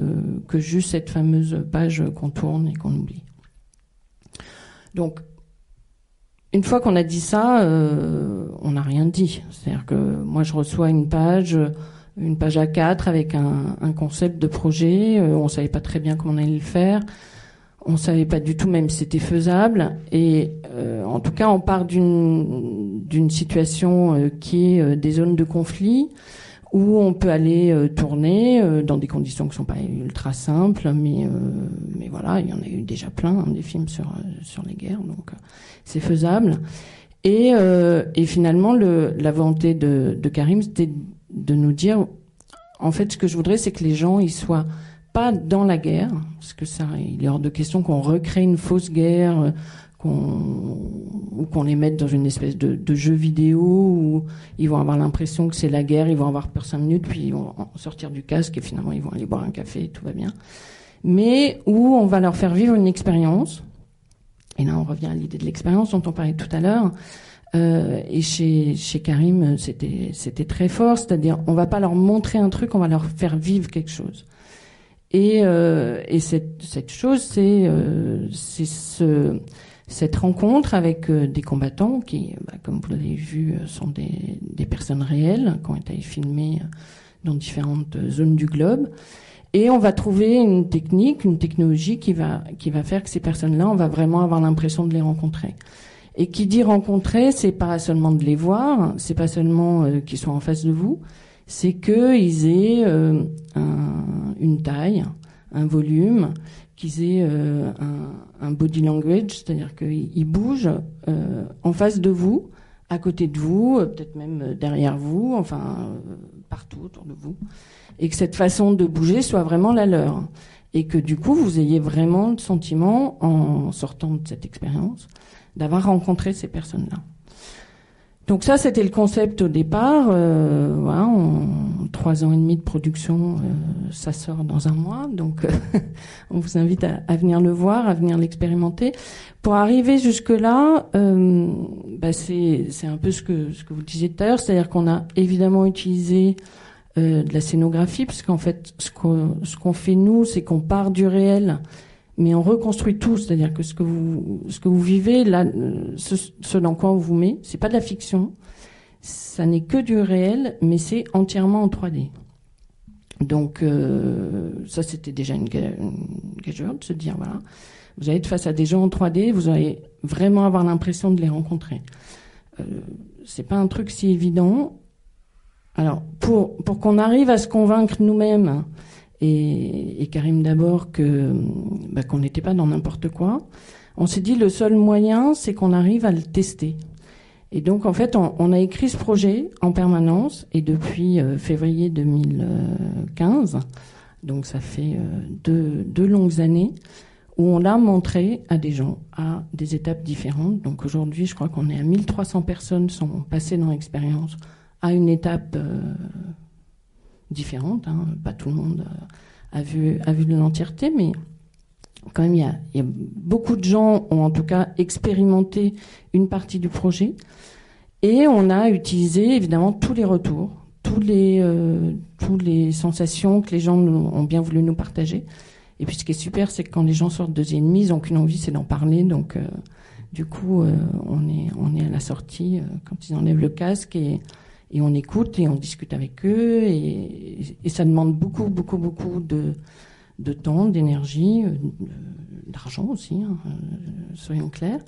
que juste cette fameuse page qu'on tourne et qu'on oublie. Donc, une fois qu'on a dit ça, euh, on n'a rien dit. C'est-à-dire que moi, je reçois une page, une page A4 avec un, un concept de projet. Euh, on savait pas très bien comment on allait le faire. On savait pas du tout même si c'était faisable. Et euh, en tout cas, on part d'une d'une situation euh, qui est euh, des zones de conflit où on peut aller euh, tourner dans des conditions qui sont pas ultra simples, mais mais voilà, il y en a eu déjà plein hein, des films sur sur les guerres, donc c'est faisable. Et et finalement, le, la volonté de, de Karim, c'était de nous dire, en fait, ce que je voudrais, c'est que les gens ils soient pas dans la guerre, parce que ça, il est hors de question qu'on recrée une fausse guerre. euh, qu'on ou qu'on les mette dans une espèce de, de jeu vidéo où ils vont avoir l'impression que c'est la guerre, ils vont avoir peur cinq minutes, puis ils vont sortir du casque et finalement ils vont aller boire un café, et tout va bien. Mais où on va leur faire vivre une expérience. Et là, on revient à l'idée de l'expérience dont on parlait tout à l'heure. Euh, et chez, chez Karim, c'était c'était très fort, c'est-à-dire on va pas leur montrer un truc, on va leur faire vivre quelque chose. Et, euh, et cette, cette chose, c'est euh, ce, cette rencontre avec euh, des combattants qui, bah, comme vous l'avez vu, euh, sont des, des personnes réelles qui ont été filmées euh, dans différentes zones du globe. Et on va trouver une technique, une technologie qui va qui va faire que ces personnes-là, on va vraiment avoir l'impression de les rencontrer. Et qui dit rencontrer, c'est pas seulement de les voir, c'est pas seulement qu'ils soient en face de vous, c'est qu'ils aient euh, un- une taille, un volume, qu'ils aient euh, un, body language, c'est-à-dire qu'ils ils bougent euh, en face de vous, à côté de vous, peut-être même derrière vous, enfin partout autour de vous, et que cette façon de bouger soit vraiment la leur, et que du coup vous ayez vraiment le sentiment, en sortant de cette expérience, d'avoir rencontré ces personnes-là. Donc ça, c'était le concept au départ. Euh, voilà, en trois ans et demi de production, euh, ça sort dans un mois. Donc, euh, on vous invite à, à venir le voir, à venir l'expérimenter. Pour arriver jusque-là, euh, bah, c'est un peu ce que ce que vous disiez tout à l'heure, c'est-à-dire qu'on a évidemment utilisé euh, de la scénographie, parce qu'en fait, ce qu'on ce qu'on fait nous, c'est qu'on part du réel mais on reconstruit tout, c'est-à-dire que ce que vous ce que vous vivez là, euh, ce, ce dans quoi on vous met, c'est pas de la fiction, ça n'est que du réel, mais c'est entièrement en 3D. Donc euh, ça c'était déjà une, ga- une gageure de se dire voilà, vous allez être face à des gens en 3D, vous allez vraiment avoir l'impression de les rencontrer. Euh, c'est pas un truc si évident. Alors pour pour qu'on arrive à se convaincre nous-mêmes et, Karim d'abord que bah, qu'on n'était pas dans n'importe quoi. On s'est dit le seul moyen, c'est qu'on arrive à le tester. Et donc en fait, on, a écrit ce projet en permanence et depuis euh, février 2015, donc ça fait euh, deux, deux longues années où on l'a montré à des gens à des étapes différentes. Donc aujourd'hui, je crois qu'on est à 1300 personnes sont passées dans l'expérience à une étape euh, différente. Hein. Pas tout le monde euh, a vu, a vu de l'entièreté, mais quand même, il y, a, beaucoup de gens ont en tout cas expérimenté une partie du projet. Et on a utilisé évidemment tous les retours, tous les, euh, tous les sensations que les gens nous- ont bien voulu nous partager. Et puis ce qui est super, c'est que quand les gens sortent de Enemy, ils n'ont qu'une envie, c'est d'en parler. Donc euh, du coup, on, est, on est à la sortie quand ils enlèvent le casque et, et on écoute et on discute avec eux. Et, ça demande beaucoup, beaucoup, beaucoup de, temps, d'énergie, euh, d'argent aussi, hein, euh, soyons clairs.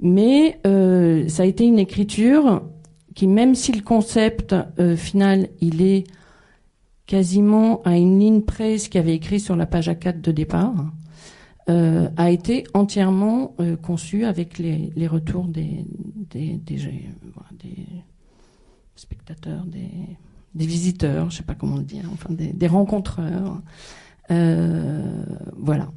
Mais euh, ça a été une écriture qui, même si le concept final, il est quasiment à une ligne près ce qu'il avait écrit sur la page A4 de départ, a été entièrement conçu avec les, retours des spectateurs, des, des visiteurs, je sais pas comment le dire, enfin des, des rencontreurs. Euh, voilà.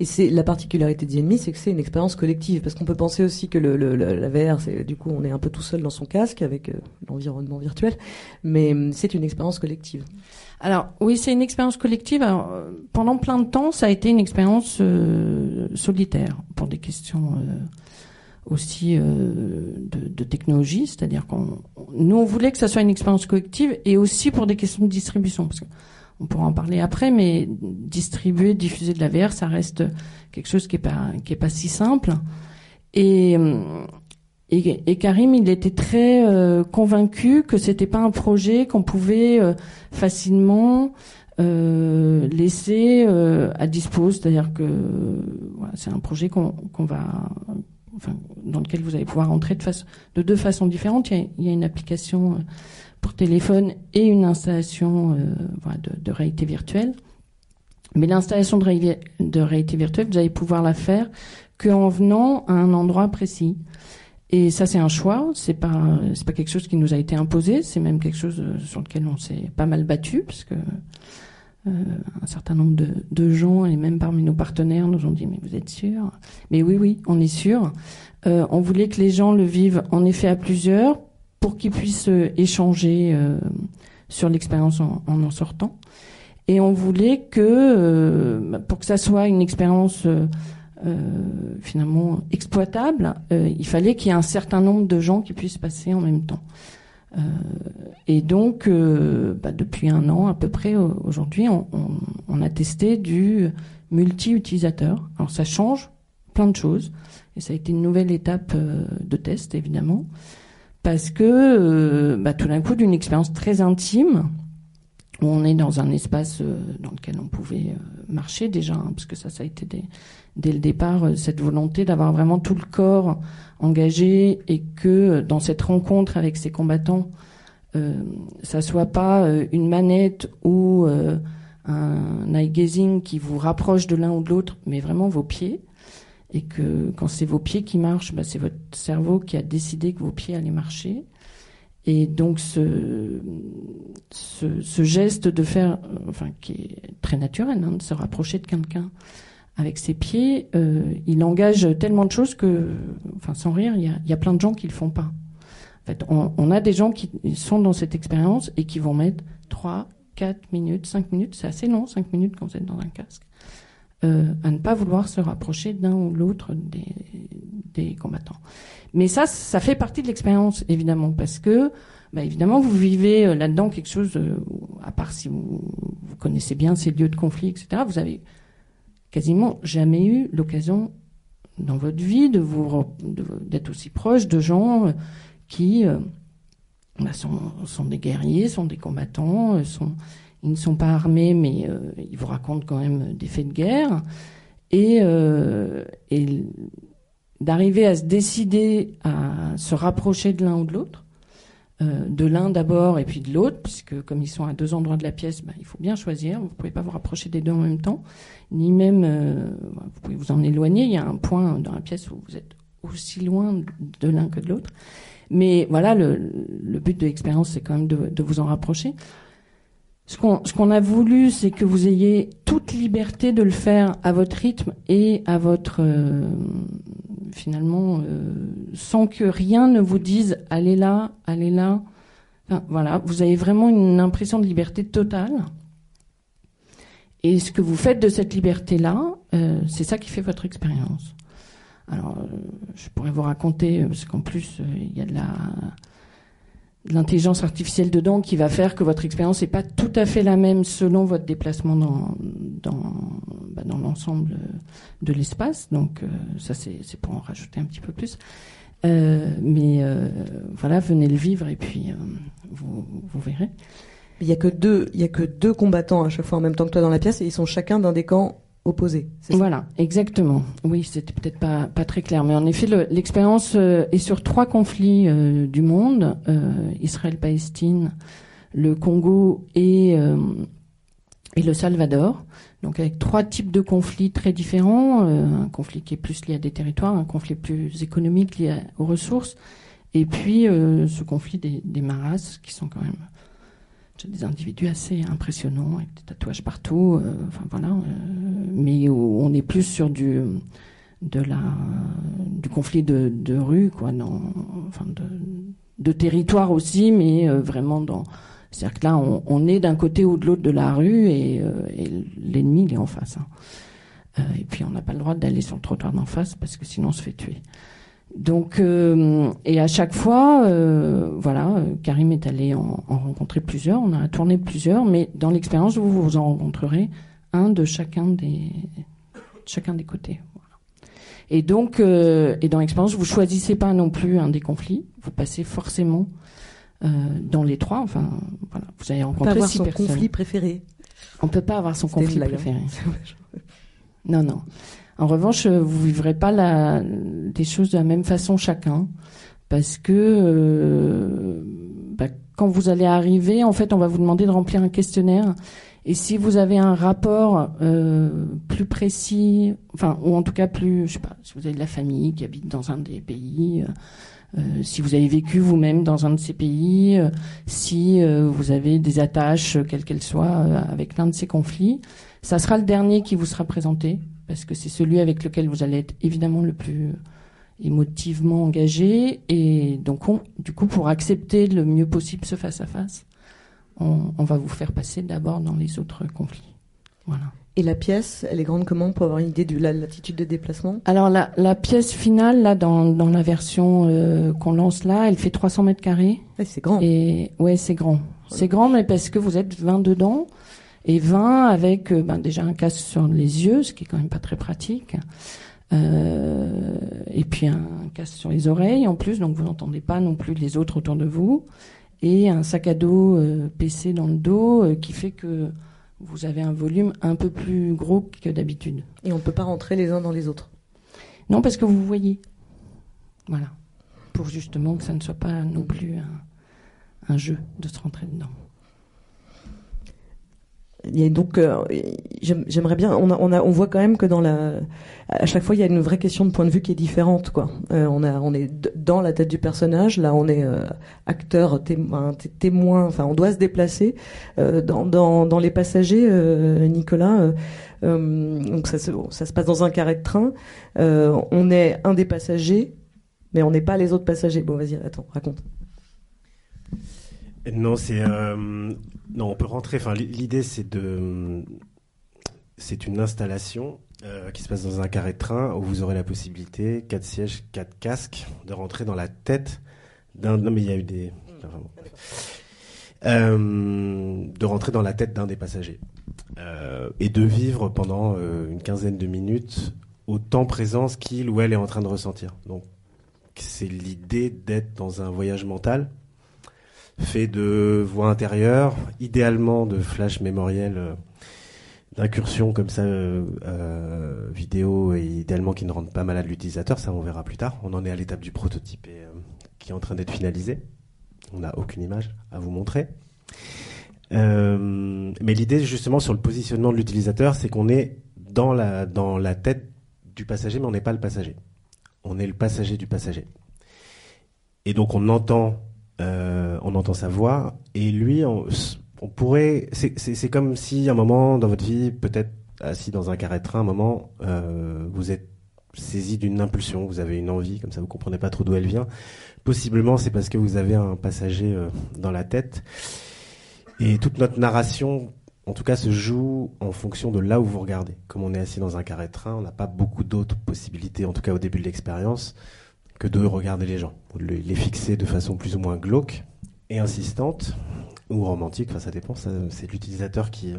Et c'est la particularité d'Enemy, c'est que c'est une expérience collective, parce qu'on peut penser aussi que le, la VR, c'est du coup on est un peu tout seul dans son casque avec euh, l'environnement virtuel, mais hum, c'est une expérience collective. Alors oui, c'est une expérience collective. Alors, euh, pendant plein de temps, ça a été une expérience euh, solitaire pour des questions euh, aussi euh, de, technologie, c'est-à-dire qu'on nous on voulait que ça soit une expérience collective et aussi pour des questions de distribution, parce que on pourra en parler après, mais distribuer, diffuser de la VR, ça reste quelque chose qui est pas qui est pas si simple. Et Et, Karim, il était très euh, convaincu que c'était pas un projet qu'on pouvait euh, facilement laisser à disposition. C'est-à-dire que c'est un projet qu'on va, enfin, dans lequel vous allez pouvoir entrer de, deux façons différentes. Il y a, une application pour téléphone et une installation voilà, de, réalité virtuelle. Mais l'installation de, de réalité virtuelle, vous allez pouvoir la faire qu'en venant à un endroit précis. Et ça, c'est un choix. C'est pas, c'est pas quelque chose qui nous a été imposé. C'est même quelque chose euh, sur lequel on s'est pas mal battu, parce que euh, un certain nombre de, gens et même parmi nos partenaires nous ont dit mais vous êtes sûr? Mais oui, oui, on est sûr. Euh, on voulait que les gens le vivent en effet à plusieurs pour qu'ils puissent euh, échanger sur l'expérience en, en, en sortant. Et on voulait que, pour que ça soit une expérience finalement exploitable, il fallait qu'il y ait un certain nombre de gens qui puissent passer en même temps. Euh, et donc, bah, depuis un an à peu près aujourd'hui, on, a testé du multi-utilisateur. Alors ça change plein de choses, et ça a été une nouvelle étape de test évidemment, parce que bah, tout d'un coup d'une expérience très intime, où on est dans un espace dans lequel on pouvait marcher déjà, hein, parce que ça, ça a été des, dès le départ euh, cette volonté d'avoir vraiment tout le corps engagé et que euh, dans cette rencontre avec ces combattants, euh, ça soit pas euh, une manette ou un eye gazing qui vous rapproche de l'un ou de l'autre, mais vraiment vos pieds. Et que quand c'est vos pieds qui marchent, bah, c'est votre cerveau qui a décidé que vos pieds allaient marcher. Et donc ce, geste de faire, enfin qui est très naturel, hein, de se rapprocher de quelqu'un, avec ses pieds, euh, il engage tellement de choses que, enfin, sans rire, il y a, plein de gens qui le font pas. En fait, on, a des gens qui sont dans cette expérience et qui vont mettre 3, 4 minutes, 5 minutes, c'est assez long, 5 minutes quand vous êtes dans un casque, euh, à ne pas vouloir se rapprocher d'un ou l'autre des, combattants. Mais ça, ça fait partie de l'expérience, évidemment, parce que, bah, évidemment, vous vivez euh, là-dedans quelque chose, à part si vous, vous connaissez bien ces lieux de conflit, etc., vous avez quasiment jamais eu l'occasion dans votre vie de vous d'être aussi proche de gens euh, qui euh, bah, sont, des guerriers, sont des combattants, euh, ils ne sont pas armés, mais ils vous racontent quand même des faits de guerre. Et d'arriver à se décider à se rapprocher de l'un ou de l'autre, euh, de l'un d'abord et puis de l'autre, puisque comme ils sont à deux endroits de la pièce, bah, il faut bien choisir. Vous ne pouvez pas vous rapprocher des deux en même temps, ni même euh, vous pouvez vous en éloigner. Il y a un point dans la pièce où vous êtes aussi loin de l'un que de l'autre. Mais voilà, le, but de l'expérience, c'est quand même de, vous en rapprocher. Ce qu'on a voulu, c'est que vous ayez toute liberté de le faire à votre rythme et à votre euh, finalement, euh, sans que rien ne vous dise allez là, allez là. Voilà, vous avez vraiment une impression de liberté totale. Et ce que vous faites de cette liberté-là, euh, c'est ça qui fait votre expérience. Alors, je pourrais vous raconter, parce qu'en plus, il y a de la l'intelligence artificielle dedans qui va faire que votre expérience n'est pas tout à fait la même selon votre déplacement dans, dans, bah, l'ensemble de l'espace. Donc euh, ça, c'est, pour en rajouter un petit peu plus. Euh, mais euh, voilà, venez le vivre et puis vous, vous verrez. Il y a que deux, il y a que deux combattants à chaque fois en même temps que toi dans la pièce et ils sont chacun d'un des camps Voilà, exactement. Oui, c'était peut-être pas, très clair, mais en effet, le, l'expérience euh, est sur trois conflits euh, du monde euh, Israël-Palestine, le Congo et le Salvador. Donc avec trois types de conflits très différents, un conflit qui est plus lié à des territoires, un conflit plus économique lié aux ressources, et puis ce conflit des maras qui sont quand même des individus assez impressionnants avec des tatouages partout. Euh, enfin voilà, euh, mais on est plus sur du de la du conflit de, rue quoi, enfin de, territoire aussi, mais euh, vraiment dans c'est-à-dire que là on, est d'un côté ou de l'autre de la rue et, l'ennemi il est en face. Hein. Et puis on n'a pas le droit d'aller sur le trottoir d'en face parce que sinon on se fait tuer. Donc, euh, et à chaque fois, euh, voilà, Karim est allé en, en, rencontrer plusieurs, on a tourné plusieurs, mais dans l'expérience, vous vous en rencontrerez un de chacun des, chacun des côtés. Voilà. Et donc, euh, et dans l'expérience, vous choisissez pas non plus un des conflits. Vous passez forcément dans les trois. Enfin, voilà, vous allez On peut rencontrer avoir six son personnes. conflit préféré. On peut pas avoir son conflit hein. préféré. Non, non. En revanche, euh, vous vivrez pas la, des choses de la même façon chacun, parce que euh, bah, quand vous allez arriver, en fait, on va vous demander de remplir un questionnaire. Et si vous avez un rapport euh, plus précis, enfin, ou en tout cas plus, je sais pas, si vous avez de la famille qui habite dans un des pays, si vous avez vécu vous-même dans un de ces pays, si vous avez des attaches, quelles qu'elles soient, avec l'un de ces conflits, ça sera le dernier qui vous sera présenté, parce que c'est celui avec lequel vous allez être évidemment le plus émotivement engagé. Et donc, on- du coup, pour accepter le mieux possible ce face-à-face, on, on va vous faire passer d'abord dans les autres conflits. Voilà. Et la pièce, elle est grande comment pour avoir une idée de la latitude de déplacement? Alors, la, la pièce finale, là, dans, dans la version euh, qu'on lance là, elle fait 300 mètres carrés. C'est grand. Et ouais, c'est grand. C'est grand, mais parce que vous êtes 20 dedans. Et 20 avec euh, ben, déjà un casque sur les yeux, ce qui est quand même pas très pratique. Euh, et puis un casque sur les oreilles en plus, donc vous n'entendez pas non plus les autres autour de vous. Et un sac à dos euh, PC dans le dos euh, qui fait que vous avez un volume un peu plus gros que d'habitude. Et on peut pas rentrer les uns dans les autres. Non, parce que vous voyez. Voilà. Pour justement que ça ne soit pas non plus un, un jeu de se rentrer dedans. Donc, euh, j'aime- j'aimerais bien. On, voit quand même que dans la, à chaque fois, il y a une vraie question de point de vue qui est différente, quoi. Euh, on a, on est dans la tête du personnage. Là, on est euh, acteur, témoin, té- témoin. Enfin, on doit se déplacer. Dans, dans, les passagers, Nicolas. donc ça, se- ça se passe dans un carré de train. On est un des passagers, mais on n'est pas les autres passagers. Bon, vas-y, attends, raconte. Non, c'est euh, non, on peut rentrer. Enfin, l'idée c'est de, c'est une installation euh, qui se passe dans un carré de train où vous aurez la possibilité, quatre sièges, quatre casques, de rentrer dans la tête d'un. Non, mais il y a eu des. enfin, bon. Euh, de rentrer dans la tête d'un des passagers et de vivre pendant une quinzaine de minutes autant présence qu'il ou elle est en train de ressentir. Donc, c'est l'idée d'être dans un voyage mental fait de voix intérieures, idéalement de flash mémoriel, euh, d'incursions comme ça, euh, euh, vidéo, et idéalement qui ne rendent pas malade l'utilisateur. Ça, on verra plus tard. On en est à l'étape du prototype et, qui est en train d'être finalisé. On n'a aucune image à vous montrer. Mais l'idée, justement, sur le positionnement de l'utilisateur, c'est qu'on est dans la, dans la tête du passager, mais on n'est pas le passager. On est le passager du passager. Et donc, on entend euh, on entend sa voix et lui on, on pourrait c'est- comme si à un moment dans votre vie peut-être assis dans un carré de train un moment euh, vous êtes saisi d'une impulsion vous avez une envie comme ça vous comprenez pas trop d'où elle vient. Possiblement c'est parce que vous avez un passager euh, dans la tête. Et toute notre narration en tout cas se joue en fonction de là où vous regardez. Comme on est assis dans un carré de train on n'a pas beaucoup d'autres possibilités en tout cas au début de l'expérience que de regarder les gens, de les fixer de façon plus ou moins glauque et insistante, ou romantique, enfin ça dépend, c'est l'utilisateur qui,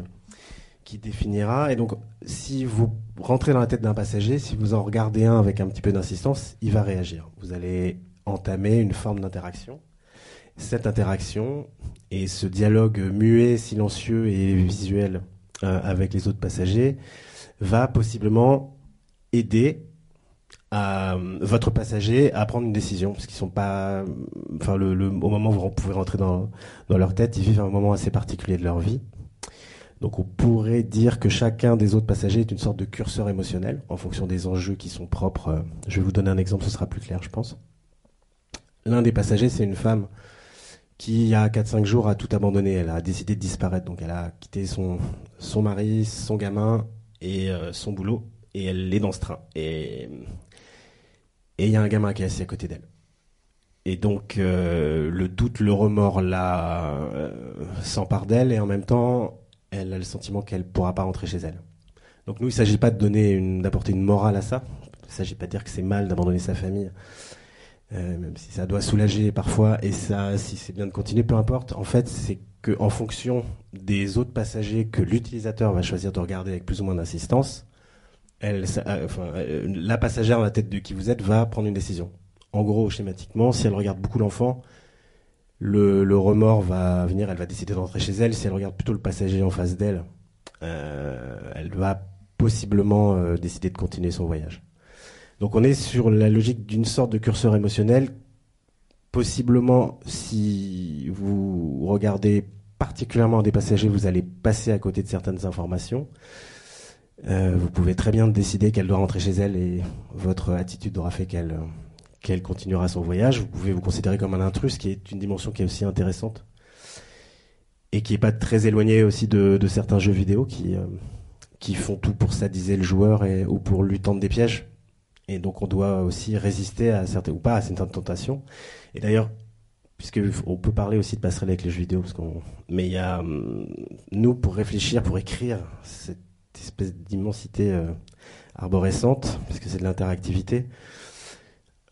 qui définira. Et donc, si vous rentrez dans la tête d'un passager, si vous en regardez un avec un petit peu d'insistance, il va réagir. Vous allez entamer une forme d'interaction. Cette interaction et ce dialogue muet, silencieux et visuel euh, avec les autres passagers va possiblement aider à euh, votre passager à prendre une décision parce qu'ils sont pas enfin au moment où vous pouvez rentrer dans, leur tête ils vivent un moment assez particulier de leur vie. Donc on pourrait dire que chacun des autres passagers est une sorte de curseur émotionnel en fonction des enjeux qui sont propres Euh, je vais vous donner un exemple ce sera plus clair je pense. L'un des passagers c'est une femme qui il y a 4-5 jours a tout abandonné. Elle a décidé de disparaître. Donc elle a quitté son, son mari son gamin et euh, son boulot et elle est dans ce train. Et et il y a un gamin qui est assis à côté d'elle. Et donc euh, le doute, le remords là euh, s'empare d'elle et en même temps elle a le sentiment qu'elle pourra pas rentrer chez elle. Donc nous il s'agit pas d'apporter une morale à ça. Il s'agit pas de dire que c'est mal d'abandonner sa famille, euh, même si ça doit soulager parfois et ça si c'est bien de continuer, peu importe. En fait c'est que en fonction des autres passagers que l'utilisateur va choisir de regarder avec plus ou moins d'insistance, elle, enfin, la passagère la tête de qui vous êtes va prendre une décision. En gros, schématiquement, si elle regarde beaucoup l'enfant, le, remords va venir, elle va décider d'entrer chez elle. Si elle regarde plutôt le passager en face d'elle, elle va possiblement décider de continuer son voyage. Donc on est sur la logique d'une sorte de curseur émotionnel. Possiblement, si vous regardez particulièrement des passagers, vous allez passer à côté de certaines informations. Euh, vous pouvez très bien décider qu'elle doit rentrer chez elle et votre attitude aura fait qu'elle qu'elle continuera son voyage. Vous pouvez vous considérer comme un intrus, qui est une dimension qui est aussi intéressante et qui n'est pas très éloignée aussi de, certains jeux vidéo qui, euh, qui font tout pour sadiser le joueur ou pour lui tendre des pièges. Et donc on doit aussi résister à certaines ou pas à certaines tentations. Et d'ailleurs, puisque on peut parler aussi de passerelle avec les jeux vidéo, mais il y a hum, nous pour réfléchir, pour écrire cette espèce d'immensité euh, arborescente, parce que c'est de l'interactivité,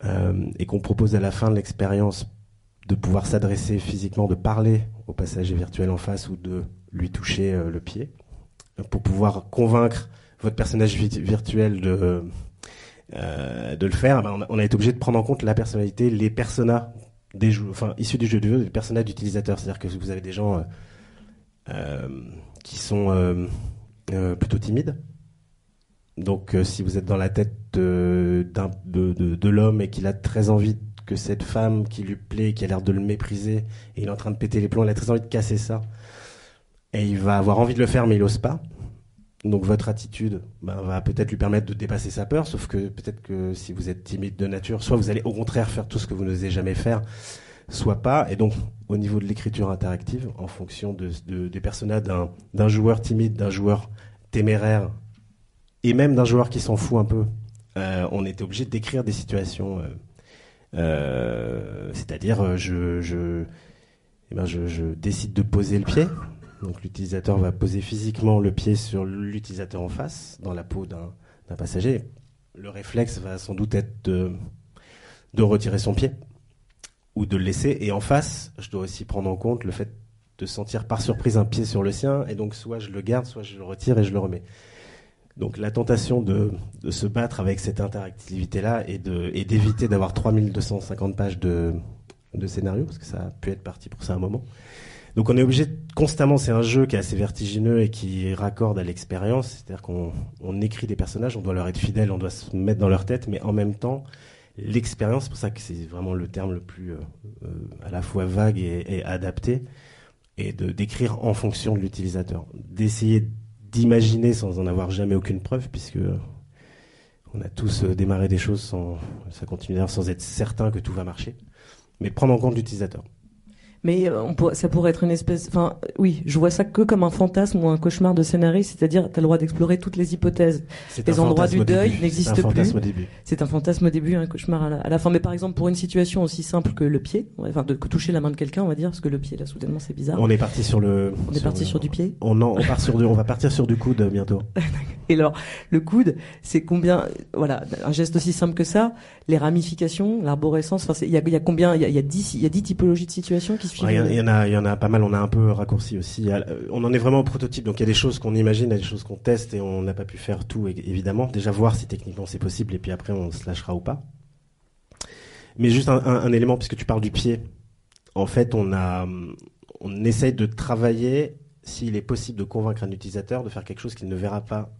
euh, et qu'on propose à la fin de l'expérience de pouvoir s'adresser physiquement, de parler au passager virtuel en face ou de lui toucher euh, le pied, pour pouvoir convaincre votre personnage virtuel de de le faire, ben, on, a, été obligé de prendre en compte la personnalité, les personas des jeux, enfin issus du jeu de vidéo, les personnages d'utilisateurs. C'est-à-dire que vous avez des gens qui sont plutôt timides. Donc, si vous êtes dans la tête de, de, de, l'homme et qu'il a très envie que cette femme qui lui plaît, qui a l'air de le mépriser, et il est en train de péter les plombs, il a très envie de casser ça, et il va avoir envie de le faire, mais il n'ose pas. Donc votre attitude ben, va peut-être lui permettre de dépasser sa peur, sauf que peut-être que si vous êtes timide de nature, soit vous allez au contraire faire tout ce que vous n'osez jamais faire, soit pas. Et donc au niveau de l'écriture interactive, en fonction de, des personnages d'un joueur timide, d'un joueur téméraire, et même d'un joueur qui s'en fout un peu, euh, on était obligé d'écrire des situations. Euh, euh, c'est-à-dire, eh ben je, je décide de poser le pied donc l'utilisateur va poser physiquement le pied sur l'utilisateur en face, dans la peau d'un passager. Le réflexe va sans doute être de retirer son pied ou de le laisser. Et en face, je dois aussi prendre en compte le fait de sentir par surprise un pied sur le sien. Et donc soit je le garde, soit je le retire et je le remets. Donc la tentation de, de se battre avec cette interactivité-là et d'éviter d'avoir 3250 pages de, de scénario, parce que ça a pu être parti pour ça un moment. Donc on est obligé constamment, c'est un jeu qui est assez vertigineux et qui raccorde à l'expérience, c'est-à-dire qu'on écrit des personnages, on doit leur être fidèle, on doit se mettre dans leur tête, mais en même temps, l'expérience, c'est pour ça que c'est vraiment le terme le plus euh, euh, à la fois vague et, adapté, et de d'écrire en fonction de l'utilisateur, d'essayer d'imaginer sans en avoir jamais aucune preuve, puisque on a tous euh, démarré des choses sans, ça continue sans être certain que tout va marcher, mais prendre en compte l'utilisateur mais euh, ça pourrait être une espèce. Enfin, oui, je vois ça que comme un fantasme ou un cauchemar de scénariste, c'est-à-dire, tu as le droit d'explorer toutes les hypothèses. Les endroits du deuil n'existent plus. C'est un fantasme au début, un cauchemar à la, fin. Mais par exemple, pour une situation aussi simple que le pied, enfin, de toucher la main de quelqu'un, on va dire, parce que le pied, là, soudainement, c'est bizarre. On est parti sur le. On est parti sur du pied. On, on part sur du, on va partir sur du coude bientôt. Et alors, le coude, c'est combien, voilà, un geste aussi simple que ça, les ramifications, l'arborescence, enfin, il y a, y a, combien, il y a, y a y a typologies de situations qui il y, en a, il y en a pas mal. On a un peu raccourci aussi. Euh, on en est vraiment au prototype. Donc il y a des choses qu'on imagine, il y a des choses qu'on teste et on n'a pas pu faire tout évidemment. Déjà voir si techniquement c'est possible et puis après on se lâchera ou pas. Mais juste un, élément puisque tu parles du pied. En fait, on a, on essaye de travailler s'il est possible de convaincre un utilisateur de faire quelque chose qu'il ne verra pas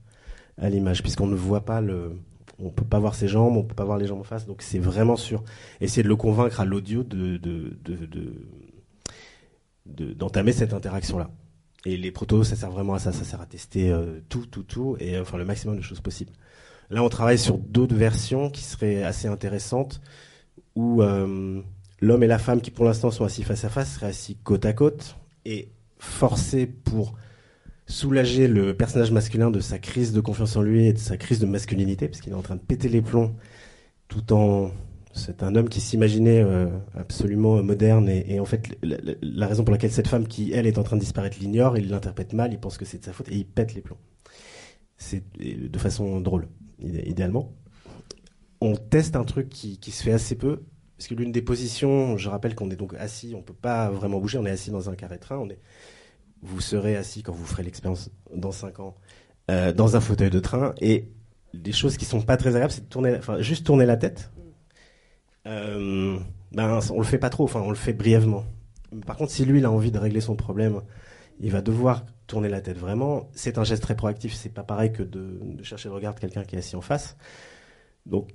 à l'image, puisqu'on ne voit pas le, on peut pas voir ses jambes, on peut pas voir les jambes en face, donc c'est vraiment sûr. Essayer de le convaincre à l'audio de, de, de, d'entamer cette interaction-là. Et les protos, ça sert vraiment à ça, ça sert à tester euh, tout, tout, tout, et enfin le maximum de choses possibles. Là, on travaille sur d'autres versions qui seraient assez intéressantes, où euh, l'homme et la femme qui pour l'instant sont assis face à face seraient assis côte à côte, et forcés pour soulager le personnage masculin de sa crise de confiance en lui et de sa crise de masculinité, parce qu'il est en train de péter les plombs tout en c'est un homme qui s'imaginait euh, absolument moderne et, en fait la, raison pour laquelle cette femme qui elle est en train de disparaître l'ignore, il l'interprète mal, il pense que c'est de sa faute et il pète les plombs. C'est de façon drôle, idéalement. On teste un truc qui, qui se fait assez peu, parce que l'une des positions, je rappelle qu'on est donc assis, on peut pas vraiment bouger, on est assis dans un carré train, on est, vous serez assis quand vous ferez l'expérience dans 5 ans euh, dans un fauteuil de train et les choses qui sont pas très agréables, c'est de tourner, enfin, juste tourner la tête. Euh, ben, on le fait pas trop, enfin, on le fait brièvement. Par contre, si lui, il a envie de régler son problème, il va devoir tourner la tête vraiment. C'est un geste très proactif. C'est pas pareil que de, de chercher le regard de quelqu'un qui est assis en face. Donc,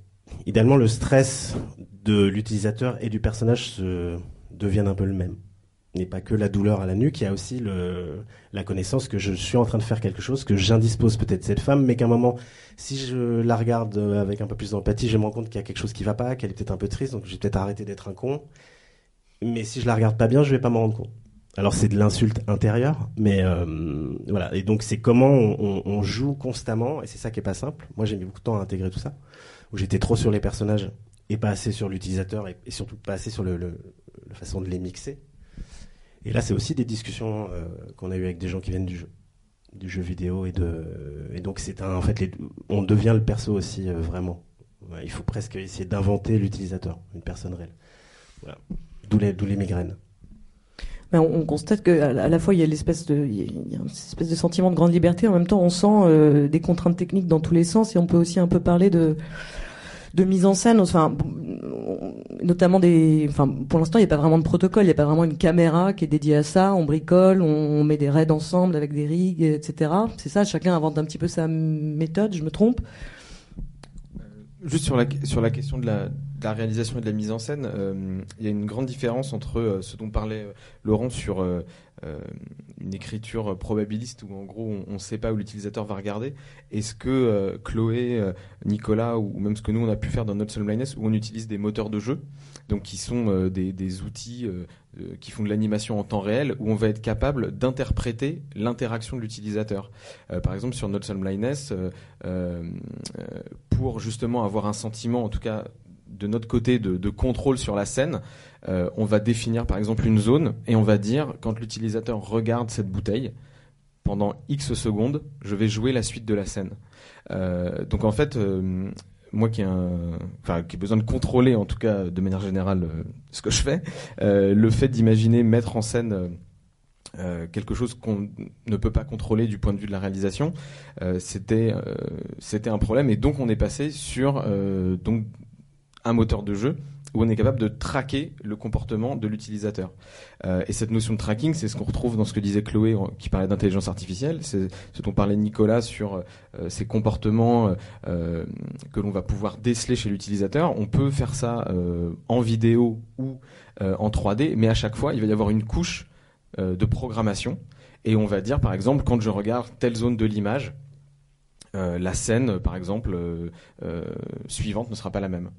idéalement, le stress de l'utilisateur et du personnage se deviennent un peu le même. N'est pas que la douleur à la nuque, il y a aussi le, la connaissance que je suis en train de faire quelque chose, que j'indispose peut-être cette femme, mais qu'à un moment, si je la regarde avec un peu plus d'empathie, je me rends compte qu'il y a quelque chose qui va pas, qu'elle est peut-être un peu triste, donc je vais peut-être arrêter d'être un con. Mais si je la regarde pas bien, je vais pas m'en rendre compte. Alors c'est de l'insulte intérieure, mais euh, voilà. Et donc c'est comment on, joue constamment, et c'est ça qui est pas simple. Moi j'ai mis beaucoup de temps à intégrer tout ça, où j'étais trop sur les personnages et pas assez sur l'utilisateur, et, surtout pas assez sur le, la façon de les mixer. Et là, c'est aussi des discussions euh, qu'on a eues avec des gens qui viennent du jeu, vidéo et de et donc c'est un en fait on devient le perso aussi euh, vraiment. Il faut presque essayer d'inventer l'utilisateur, une personne réelle. Voilà. D'où les migraines. Ben, on, on constate qu'à la fois il y a l'espèce de il une espèce de sentiment de grande liberté, en même temps on sent euh, des contraintes techniques dans tous les sens et on peut aussi un peu parler de de mise en scène, enfin, notamment des, enfin, pour l'instant, il n'y a pas vraiment de protocole, il n'y a pas vraiment une caméra qui est dédiée à ça. On bricole, on, met des raids ensemble avec des rigs, etc. C'est ça, chacun invente un petit peu sa méthode. Je me trompe Juste sur la, sur la question de la, réalisation et de la mise en scène, euh, il y a une grande différence entre euh, ce dont parlait Laurent sur euh, une écriture probabiliste où en gros on ne sait pas où l'utilisateur va regarder et ce que euh, Chloé, euh, Nicolas ou même ce que nous on a pu faire dans notre Blindness où on utilise des moteurs de jeu donc qui sont euh, des, outils qui font de l'animation en temps réel où on va être capable d'interpréter l'interaction de l'utilisateur. par exemple sur notre Blindness pour justement avoir un sentiment en tout cas de notre côté de contrôle sur la scène, euh, on va définir par exemple une zone et on va dire quand l'utilisateur regarde cette bouteille pendant X secondes, je vais jouer la suite de la scène. Euh, donc en fait, euh, moi qui ai, qui ai besoin de contrôler en tout cas de manière générale ce que je fais, le fait d'imaginer mettre en scène quelque chose qu'on ne peut pas contrôler du point de vue de la réalisation, c'était un problème et donc on est passé sur un moteur de jeu où on est capable de traquer le comportement de l'utilisateur. Euh, et cette notion de tracking, c'est ce qu'on retrouve dans ce que disait Chloé, qui parlait d'intelligence artificielle, c'est ce dont parlait Nicolas sur euh, ces comportements euh, que l'on va pouvoir déceler chez l'utilisateur. On peut faire ça en vidéo ou en 3D, mais à chaque fois, il va y avoir une couche de programmation. Et on va dire, par exemple, quand je regarde telle zone de l'image, euh, la scène, par exemple, euh, euh, suivante ne sera pas la même.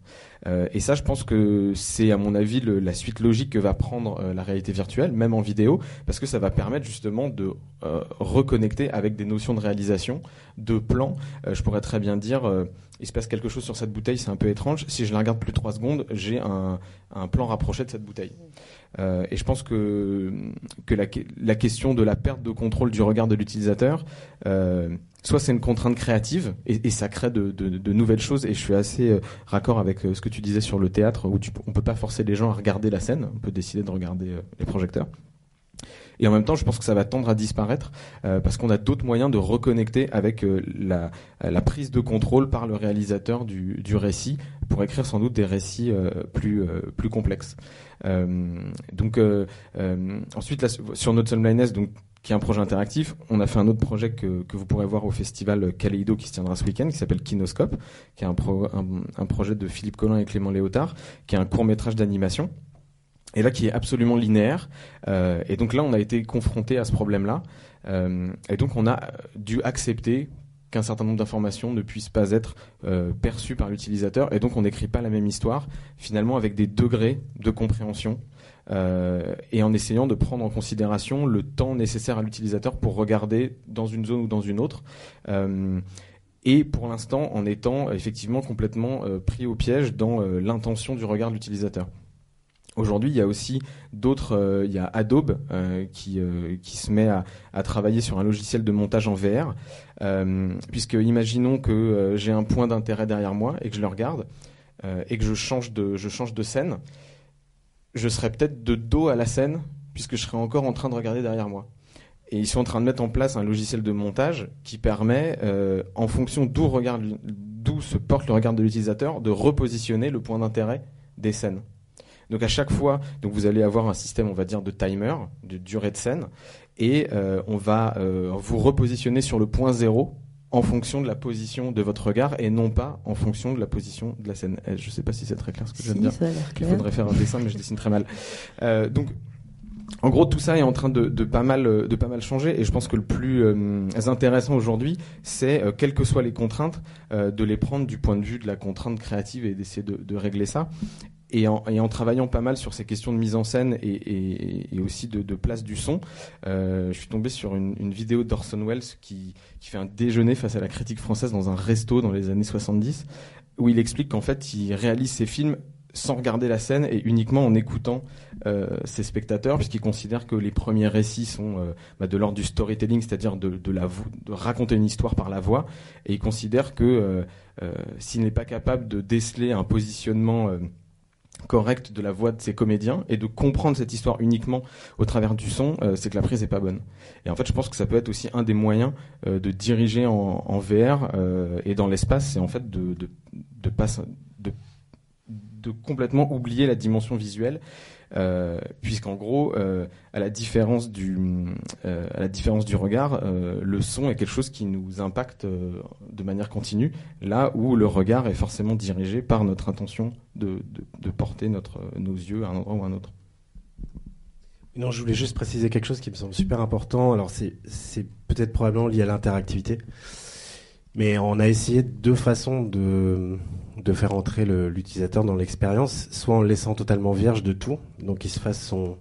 Et ça, je pense que c'est, à mon avis, la suite logique que va prendre la réalité virtuelle, même en vidéo, parce que ça va permettre justement de reconnecter avec des notions de réalisation, de plan. je pourrais très bien dire, il se passe quelque chose sur cette bouteille, c'est un peu étrange. Si je la regarde plus de 3 secondes, j'ai un, plan rapproché de cette bouteille. et je pense que, que la, question de la perte de contrôle du regard de l'utilisateur soit c'est une contrainte créative et, ça crée de, nouvelles choses. Et je suis assez euh, raccord avec euh, ce que tu disais sur le théâtre où tu, on peut pas forcer les gens à regarder la scène, on peut décider de regarder euh, les projecteurs. Et en même temps, je pense que ça va tendre à disparaître parce qu'on a d'autres moyens de reconnecter avec la, prise de contrôle par le réalisateur du, récit pour écrire sans doute des récits plus, complexes. donc ensuite, sur notre Blindness, donc qui est un projet interactif. On a fait un autre projet que, que vous pourrez voir au festival Kaleido qui se tiendra ce week-end, qui s'appelle Kinoscope, qui est un, pro, un, projet de Philippe Collin et Clément Léotard, qui est un court métrage d'animation. Et là, qui est absolument linéaire. Euh, et donc là, on a été confronté à ce problème-là. Euh, et donc, on a dû accepter qu'un certain nombre d'informations ne puissent pas être euh, perçues par l'utilisateur. Et donc, on n'écrit pas la même histoire, finalement, avec des degrés de compréhension euh, et en essayant de prendre en considération le temps nécessaire à l'utilisateur pour regarder dans une zone ou dans une autre. Euh, et pour l'instant en étant effectivement complètement pris au piège dans l'intention du regard de l'utilisateur. Aujourd'hui, il y a aussi d'autres. Euh, il y a Adobe qui, qui se met à, à, travailler sur un logiciel de montage en VR, puisque imaginons que j'ai un point d'intérêt derrière moi et que je le regarde et que je change de, je change de scène je serais peut-être de dos à la scène, puisque je serais encore en train de regarder derrière moi. Et ils sont en train de mettre en place un logiciel de montage qui permet, euh, en fonction d'où regarde d'où se porte le regard de l'utilisateur, de repositionner le point d'intérêt des scènes. Donc à chaque fois, donc vous allez avoir un système, on va dire, de timer, de durée de scène, et euh, on va euh, vous repositionner sur le point zéro en fonction de la position de votre regard et non pas en fonction de la position de la scène. Eh, Je ne sais pas si c'est très clair ce que je viens de dire. Il faudrait faire un dessin, mais je dessine très mal. Euh, donc, en gros, tout ça est en train de, de pas mal, euh, de pas mal changer, et je pense que le plus euh, intéressant aujourd'hui, c'est euh, quelles que soient les contraintes, euh, de les prendre du point de vue de la contrainte créative et d'essayer de, de régler ça. Et en, travaillant pas mal sur ces questions de mise en scène et, aussi de, place du son, euh, je suis tombé sur une, vidéo d'Orson Welles qui, fait un déjeuner face à la critique française dans un resto dans les années 70, où il explique qu'en fait, il réalise ses films sans regarder la scène et uniquement en écoutant euh, ses spectateurs, puisqu'il considère que les premiers récits sont euh, bah, de l'ordre du storytelling, c'est-à-dire de, raconter une histoire par la voix, et il considère que s'il n'est pas capable de déceler un positionnement euh, correct de la voix de ses comédiens et de comprendre cette histoire uniquement au travers du son, euh, c'est que la prise est pas bonne. Et en fait, je pense que ça peut être aussi un des moyens euh, de diriger en, VR euh, et dans l'espace, c'est en fait de complètement oublier la dimension visuelle, euh, puisqu'en gros, euh, à la différence du, euh, à la différence du regard, le son est quelque chose qui nous impacte de manière continue, là où le regard est forcément dirigé par notre intention de, de, porter notre, nos yeux à un endroit ou à un autre. Non, je voulais juste préciser quelque chose qui me semble super important. Alors, c'est c'est peut-être probablement lié à l'interactivité. Mais on a essayé deux façons de, de faire entrer l'utilisateur dans l'expérience, soit en le laissant totalement vierge de tout, donc qu'il se fasse son,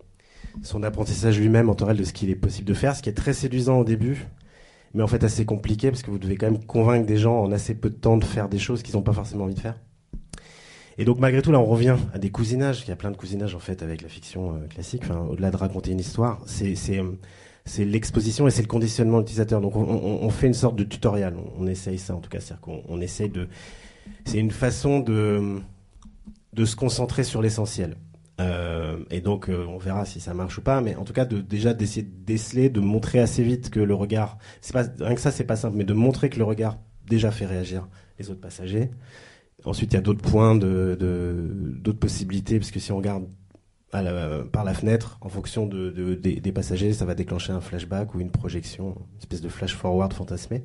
apprentissage lui-même en temps de ce qu'il est possible de faire, ce qui est très séduisant au début, mais en fait assez compliqué parce que vous devez quand même convaincre des gens en assez peu de temps de faire des choses qu'ils n'ont pas forcément envie de faire. Et donc malgré tout, là, on revient à des cousinages. Il y a plein de cousinages en fait avec la fiction euh, classique. Au-delà de raconter une histoire, euh, c'est l'exposition et c'est le conditionnement de l'utilisateur. Donc on, fait une sorte de tutoriel. On, on essaye ça en tout cas, c'est-à-dire qu'on on essaye de. C'est une façon de de se concentrer sur l'essentiel. Euh, et donc euh, on verra si ça marche ou pas, mais en tout cas de déjà d'essayer de déceler, de montrer assez vite que le regard, c'est pas rien que ça, c'est pas simple, mais de montrer que le regard déjà fait réagir les autres passagers. Ensuite, il y a d'autres points, de, d'autres possibilités, parce que si on regarde par la fenêtre, en fonction de, de- des, des passagers, ça va déclencher un flashback ou une projection, une espèce de flash forward fantasmé.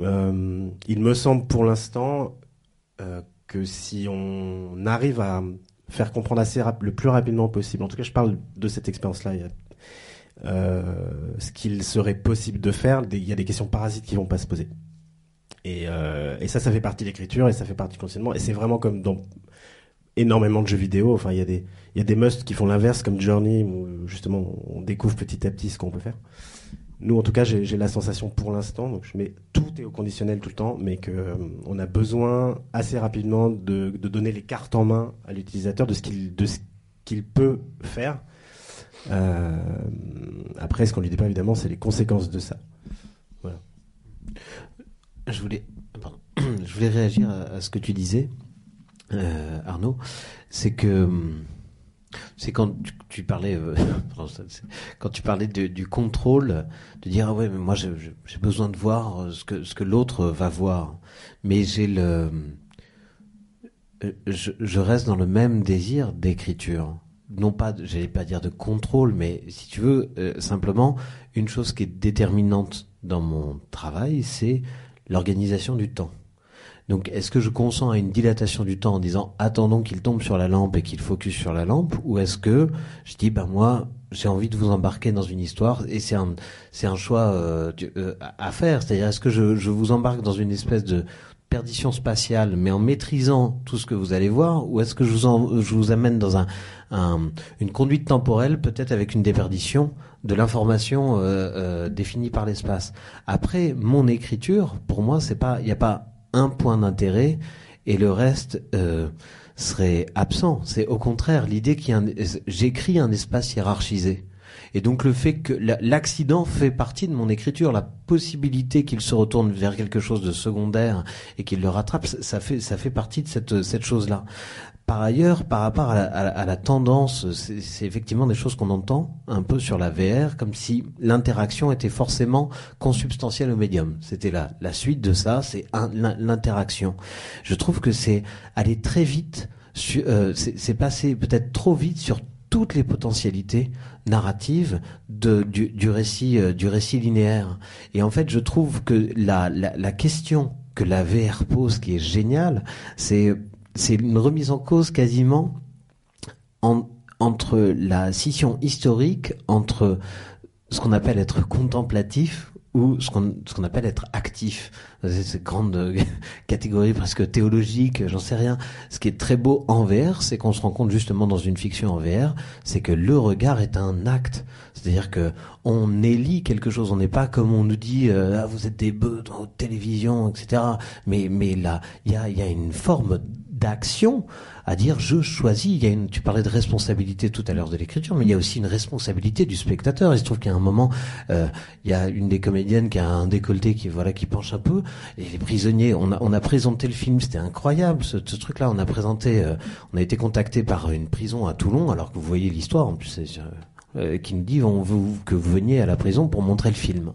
Euh, il me semble pour l'instant euh, que si on arrive à faire comprendre assez le plus rapidement possible, en tout cas je parle de cette expérience-là, euh, ce qu'il serait possible de faire, il y a des questions parasites qui vont pas se poser. Et, ça, ça fait partie de l'écriture et ça fait partie du conditionnement. Et c'est vraiment comme dans énormément de jeux vidéo. Enfin, il y a des musts qui font l'inverse, comme Journey, où justement on découvre petit à petit ce qu'on peut faire. Nous, en tout cas, j'ai la sensation pour l'instant, donc je mets tout est au conditionnel tout le temps, mais que euh, a besoin assez rapidement de, donner les cartes en main à l'utilisateur de ce qu'il peut faire. Euh, après, ce qu'on lui dit pas évidemment, c'est les conséquences de ça. Voilà. Je voulais, pardon. je voulais réagir à, à ce que tu disais, euh, Arnaud. C'est que hum, c'est quand tu, parlais, euh, quand tu parlais du contrôle, de dire ah ouais, mais moi j'ai besoin de voir euh, ce que ce que l'autre va voir, mais j'ai le, euh, je, reste dans le même désir d'écriture. Non pas, j'allais pas dire de contrôle, mais si tu veux, euh, simplement une chose qui est déterminante dans mon travail, c'est l'organisation du temps. Donc, est-ce que je consens à une dilatation du temps en disant attendons qu'il tombe sur la lampe et qu'il focus sur la lampe, ou est-ce que je dis ben moi j'ai envie de vous embarquer dans une histoire et c'est un c'est un choix euh, euh, à à faire, c'est-à-dire est-ce que je, je vous embarque dans une espèce de perdition spatiale, mais en maîtrisant tout ce que vous allez voir, ou est-ce que je vous, en- je vous amène dans un, un- une conduite temporelle, peut-être avec une déperdition de l'information euh, euh, définie par l'espace? Après, mon écriture, pour moi, c'est pas, il n'y a pas un point d'intérêt et le reste euh, serait absent. C'est au contraire l'idée qu'il j'écris un espace hiérarchisé. Et donc le fait que la- l'accident fait partie de mon écriture, la possibilité qu'il se retourne vers quelque chose de secondaire et qu'il le rattrape, ça- fait ça fait partie de cette cette chose-là. Par ailleurs, par rapport à la, tendance, c'est effectivement des choses qu'on entend un peu sur la VR, comme si l'interaction était forcément consubstantielle au médium. C'était la, la suite de ça, c'est l'interaction. Je trouve que c'est aller très vite, euh, c'est passé peut-être trop vite sur toutes les potentialités narratives euh, du récit linéaire. Et en fait, je trouve que la, la question que la VR pose, qui est géniale, c'est c'est une remise en cause quasiment en, entre la scission historique entre ce qu'on appelle être contemplatif ou ce qu'on ce qu'on appelle être actif. Cette grande catégorie presque théologique, j'en sais rien. Ce qui est très beau en VR, c'est qu'on se rend compte justement dans une fiction en VR, c'est que le regard est un acte. C'est-à-dire que on élit quelque chose. On n'est pas comme on nous dit, euh, ah, vous êtes des bœufs dans votre télévision, etc. Mais mais là, il y a il y a une forme d'action à dire je choisis. Il y a une, tu parlais de responsabilité tout à l'heure de l'écriture, mais il y a aussi une responsabilité du spectateur. Il se trouve qu'à un moment, euh, il y a une des comédiennes qui a un décolleté qui voilà qui penche un peu. Et les prisonniers, on a, présenté le film, c'était incroyable ce, ce truc-là. On a présenté, euh, on a été contacté par une prison à Toulon, alors que vous voyez l'histoire en plus, euh, qui nous dit on veut que vous veniez à la prison pour montrer le film.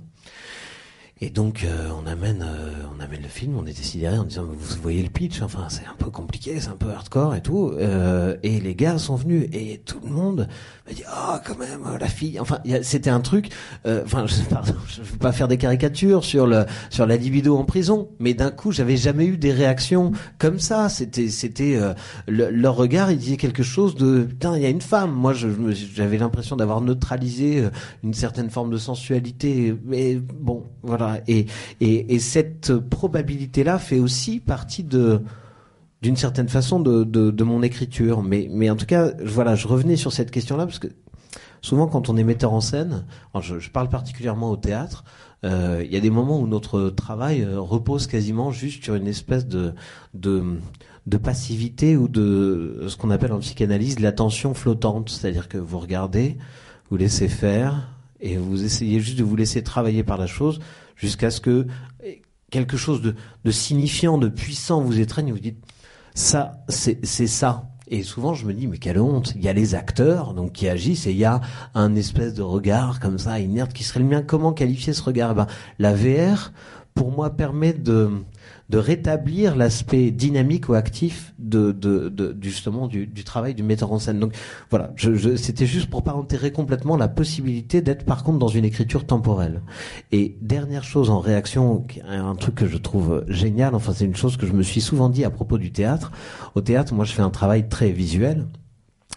Et donc euh, on amène euh, on amène le film, on est décidé en disant vous voyez le pitch, enfin c'est un peu compliqué, c'est un peu hardcore et tout. Euh, et les gars sont venus et tout le monde m'a dit oh quand même la fille. Enfin c'était un truc. Enfin je, pardon, je veux pas faire des caricatures sur le sur la libido en prison, mais d'un coup j'avais jamais eu des réactions comme ça. C'était c'était leur regard, il disait quelque chose de putain il y a une femme. Moi j'avais l'impression d'avoir neutralisé une certaine forme de sensualité, mais bon voilà et, et, cette probabilité-là fait aussi partie d'une certaine façon de, mon écriture. Mais, en tout cas, voilà, je revenais sur cette question-là parce que souvent quand on est metteur en scène, je, parle particulièrement au théâtre, euh, il y a des moments où notre travail euh, repose quasiment juste sur une espèce de passivité ou de ce qu'on appelle en psychanalyse l'attention flottante. C'est-à-dire que vous regardez, vous laissez faire et vous essayez juste de vous laisser travailler par la chose jusqu'à ce que quelque chose de, signifiant, de puissant vous étreigne vous dites ça, c'est ça. Et souvent, je me dis, mais quelle honte. Il y a les acteurs, donc, qui agissent, et il y a un espèce de regard comme ça, inerte, qui serait le mien. Comment qualifier ce regard? Eh ben, La VR, pour moi, permet de, de rétablir l'aspect dynamique ou actif de, de, de justement du, du, travail du metteur en scène. Donc voilà, je, je, c'était juste pour pas enterrer complètement la possibilité d'être par contre dans une écriture temporelle. Et dernière chose en réaction, un truc que je trouve génial, enfin c'est une chose que je me suis souvent dit à propos du théâtre. Au théâtre, moi je fais un travail très visuel.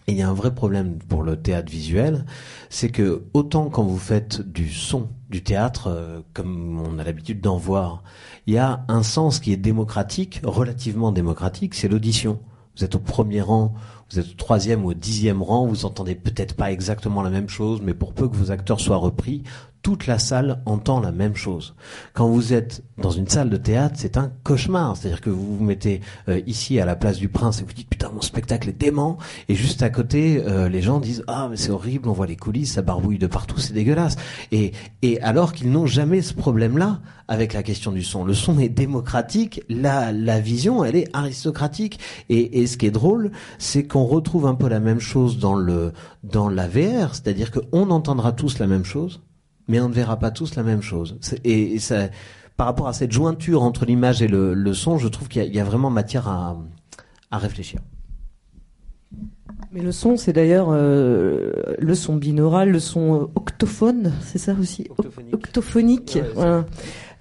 Et il y a un vrai problème pour le théâtre visuel, c'est que autant quand vous faites du son, du théâtre, euh, comme on a l'habitude d'en voir, il y a un sens qui est démocratique, relativement démocratique, c'est l'audition. Vous êtes au premier rang, vous êtes au troisième ou au dixième rang, vous entendez peut-être pas exactement la même chose, mais pour peu que vos acteurs soient repris, toute la salle entend la même chose. Quand vous êtes dans une salle de théâtre, c'est un cauchemar. C'est-à-dire que vous vous mettez euh, ici à la place du prince et vous dites putain mon spectacle est dément. Et juste à côté, euh, les gens disent ah mais c'est horrible, on voit les coulisses, ça barbouille de partout, c'est dégueulasse. Et, et alors qu'ils n'ont jamais ce problème-là avec la question du son. Le son est démocratique, la, la vision elle est aristocratique. Et, et ce qui est drôle, c'est qu'on retrouve un peu la même chose dans le dans la VR, c'est-à-dire qu'on entendra tous la même chose mais on ne verra pas tous la même chose. Et, ça, par rapport à cette jointure entre l'image et le, son, je trouve qu'il y, a vraiment matière à, réfléchir. Mais le son, c'est d'ailleurs euh, le son binaural, le son octophone, c'est ça aussi? Octophonique. Octophonique. voilà.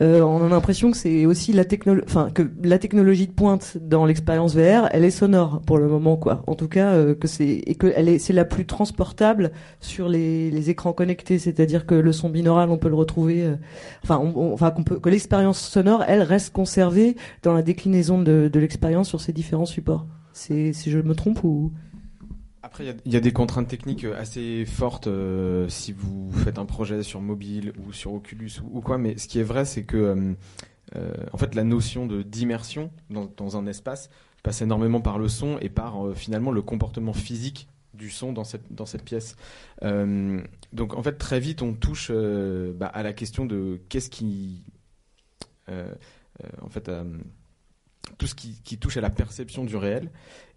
Euh, on a l'impression que c'est aussi la technologie, enfin de pointe dans l'expérience VR, elle est sonore pour le moment, quoi. En tout cas, euh, que c'est et que c'est la plus transportable sur les, écrans connectés, c'est-à-dire que le son binaural, on peut le retrouver, euh, enfin, on, enfin qu'on peut, que l'expérience sonore, elle reste conservée dans la déclinaison de, l'expérience sur ces différents supports. Si je me trompe ou? Après, il y, a des contraintes techniques euh, assez fortes euh, si vous faites un projet sur mobile ou sur Oculus ou, quoi. Mais ce qui est vrai, c'est que euh, en fait, la notion de d'immersion dans, un espace passe énormément par le son et par finalement le comportement physique du son dans cette dans cette pièce. donc en fait, très vite, on touche bah, à la question de qu'est-ce qui en fait tout ce qui, qui, touche à la perception du réel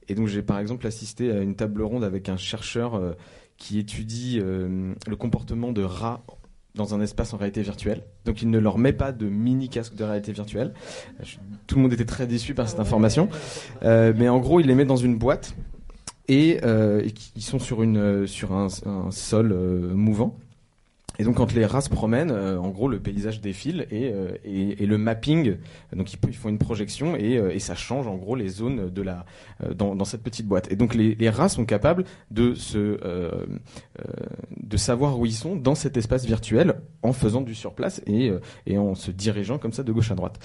Et donc j'ai par exemple assisté à une table ronde avec un chercheur qui étudie le comportement de rats dans un espace en réalité virtuelle. Donc il ne leur met pas de mini casque de réalité virtuelle. tout le monde était très déçu par cette information. Euh, mais en gros, il les met dans une boîte et, euh, ils sont sur, une, sur un, sol euh, mouvant. Et donc quand les rats se promènent, euh, en gros le paysage défile et, euh, et, et le mapping, donc ils, font une projection et, euh, et, ça change en gros les zones de la dans, dans cette petite boîte. Et donc les, les rats sont capables de se de savoir où ils sont dans cet espace virtuel en faisant du surplace et, et en se dirigeant comme ça de gauche à droite.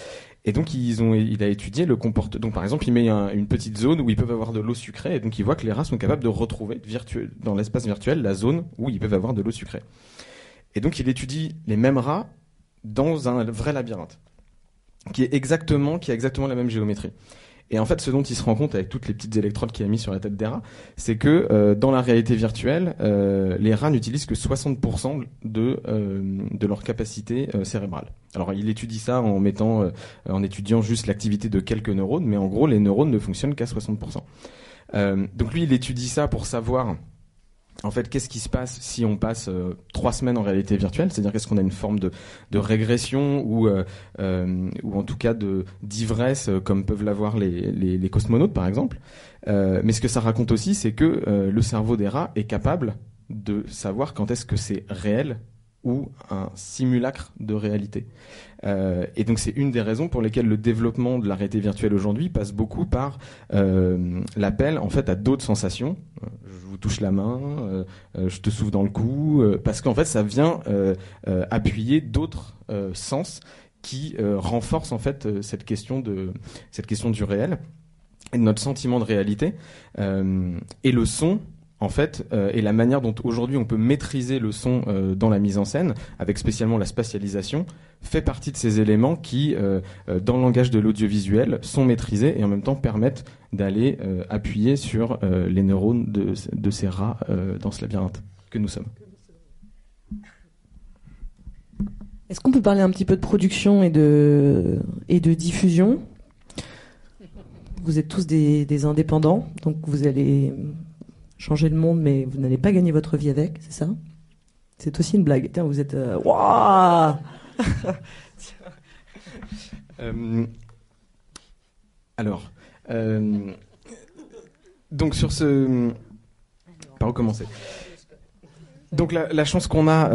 Et donc ils ont il a étudié le comportement. Donc par exemple il met une petite zone où ils peuvent avoir de l'eau sucrée et donc il voit que les rats sont capables de retrouver virtuel, dans l'espace virtuel la zone où ils peuvent avoir de l'eau sucrée. Et donc il étudie les mêmes rats dans un vrai labyrinthe, qui est exactement, qui a exactement la même géométrie. Et en fait, ce dont il se rend compte avec toutes les petites électrodes qu'il a mis sur la tête des rats, c'est que euh, dans la réalité virtuelle, euh, les rats n'utilisent que 60% de euh, de leur capacité cérébrale. Alors, il étudie ça en mettant, en étudiant juste l'activité de quelques neurones, mais en gros, les neurones ne fonctionnent qu'à 60%. donc lui, il étudie ça pour savoir en fait, qu'est-ce qui se passe si on passe euh, trois semaines en réalité virtuelle? C'est-à-dire qu'est-ce qu'on a une forme de, régression ou, euh, euh, ou en tout cas d'ivresse comme peuvent l'avoir les, les, cosmonautes par exemple? mais ce que ça raconte aussi, c'est que le cerveau des rats est capable de savoir quand est-ce que c'est réel ou un simulacre de réalité. Euh, et donc c'est une des raisons pour lesquelles le développement de la réalité virtuelle aujourd'hui passe beaucoup par euh, l'appel en fait à d'autres sensations. Euh, je vous touche la main, je te souffle dans le cou, parce qu'en fait ça vient appuyer d'autres sens qui renforcent en fait cette question de cette question du réel et de notre sentiment de réalité. et le son en fait, euh, et la manière dont aujourd'hui on peut maîtriser le son euh, dans la mise en scène, avec spécialement la spatialisation, fait partie de ces éléments qui, euh, dans le langage de l'audiovisuel, sont maîtrisés et en même temps permettent d'aller appuyer sur les neurones de, ces rats dans ce labyrinthe que nous sommes. Est-ce qu'on peut parler un petit peu de production et de, diffusion? Vous êtes tous des indépendants, donc vous allez changer le monde, mais vous n'allez pas gagner votre vie avec, c'est ça? C'est aussi une blague. Tiens, vous êtes. Euh, euh, Alors. Euh, donc sur ce. Par où commencer? Donc la, chance qu'on a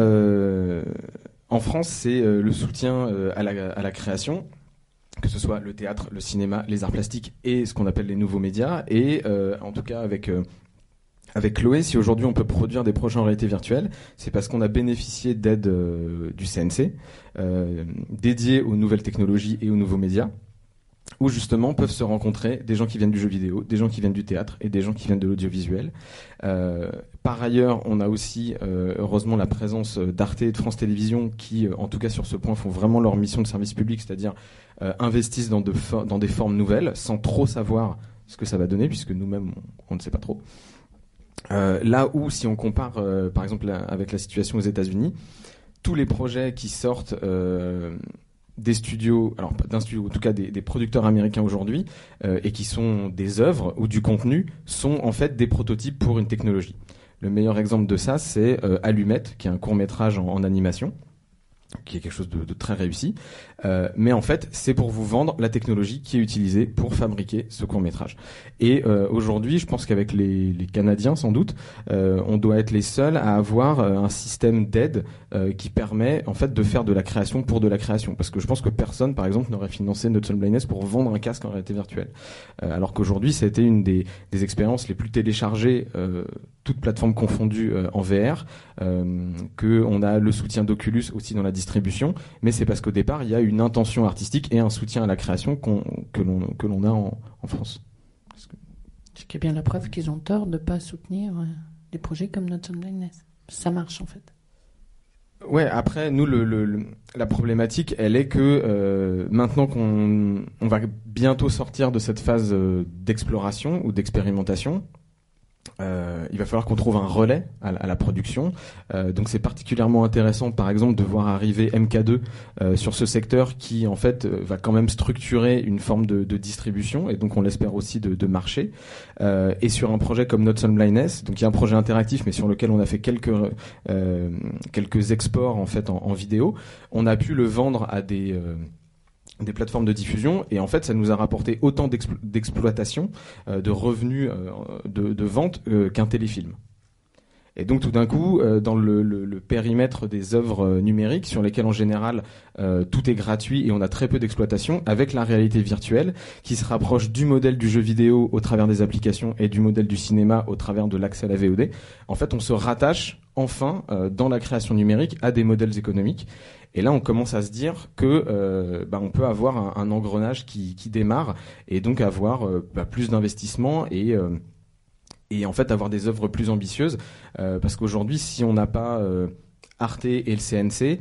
en France, c'est le soutien à la, à la création que ce soit le théâtre, le cinéma, les arts plastiques et ce qu'on appelle les nouveaux médias. Et en tout cas, avec avec Chloé, si aujourd'hui on peut produire des projets en réalité virtuelle, c'est parce qu'on a bénéficié d'aide euh, du CNC, euh, dédié aux nouvelles technologies et aux nouveaux médias, où justement peuvent se rencontrer des gens qui viennent du jeu vidéo, des gens qui viennent du théâtre et des gens qui viennent de l'audiovisuel. Euh, par ailleurs, on a aussi euh, heureusement la présence d'Arte et de France Télévisions qui, en tout cas sur ce point, font vraiment leur mission de service public, c'est-à-dire investissent dans des formes nouvelles sans trop savoir ce que ça va donner, puisque nous-mêmes on ne sait pas trop. Euh, là où, si on compare, euh, par exemple, avec la situation aux États-Unis, tous les projets qui sortent euh, des studios, alors d'un studio, en tout cas des, des producteurs américains aujourd'hui, et qui sont des œuvres ou du contenu, sont en fait des prototypes pour une technologie. Le meilleur exemple de ça, c'est Allumette, qui est un court métrage en animation qui est quelque chose de, très réussi. Euh, mais en fait, c'est pour vous vendre la technologie qui est utilisée pour fabriquer ce court métrage. Et euh, aujourd'hui, je pense qu'avec les, Canadiens, sans doute, euh, on doit être les seuls à avoir un système d'aide qui permet en fait de faire de la création pour de la création. Parce que je pense que personne, par exemple, n'aurait financé Notre Blindness pour vendre un casque en réalité virtuelle. Alors qu'aujourd'hui, c'était une des, des, expériences les plus téléchargées, toutes plateformes confondues en VR. que on a le soutien d'Oculus aussi dans la distribution, mais c'est parce qu'au départ, il y a une intention artistique et un soutien à la création que l'on que l'on a en, en France. Ce qui est bien la preuve qu'ils ont tort de ne pas soutenir euh, des projets comme Not Blindness. Ça marche en fait. Ouais, après, nous, le, le, la problématique, elle est que euh, maintenant qu'on on va bientôt sortir de cette phase euh, d'exploration ou d'expérimentation, euh, il va falloir qu'on trouve un relais à, la, à la production. Euh, donc c'est particulièrement intéressant, par exemple, de voir arriver MK2 euh, sur ce secteur qui, en fait, euh, va quand même structurer une forme de, de distribution et donc on l'espère aussi de, de marché. Euh, et sur un projet comme Not Blindness, donc il y a un projet interactif, mais sur lequel on a fait quelques euh, quelques exports en fait en, en, vidéo, on a pu le vendre à des des plateformes de diffusion et en fait ça nous a rapporté autant d'exploitation, euh, de revenus euh, de, de, vente euh, qu'un téléfilm. Et donc tout d'un coup, dans le, périmètre des œuvres numériques, sur lesquelles en général tout est gratuit et on a très peu d'exploitation, avec la réalité virtuelle qui se rapproche du modèle du jeu vidéo au travers des applications et du modèle du cinéma au travers de l'accès à la VOD, en fait on se rattache enfin dans la création numérique à des modèles économiques. Et là, on commence à se dire que euh, bah, on peut avoir un, engrenage qui, démarre et donc avoir euh, bah, plus d'investissement et euh, et en fait avoir des œuvres plus ambitieuses. Parce qu'aujourd'hui, si on n'a pas Arte et le CNC,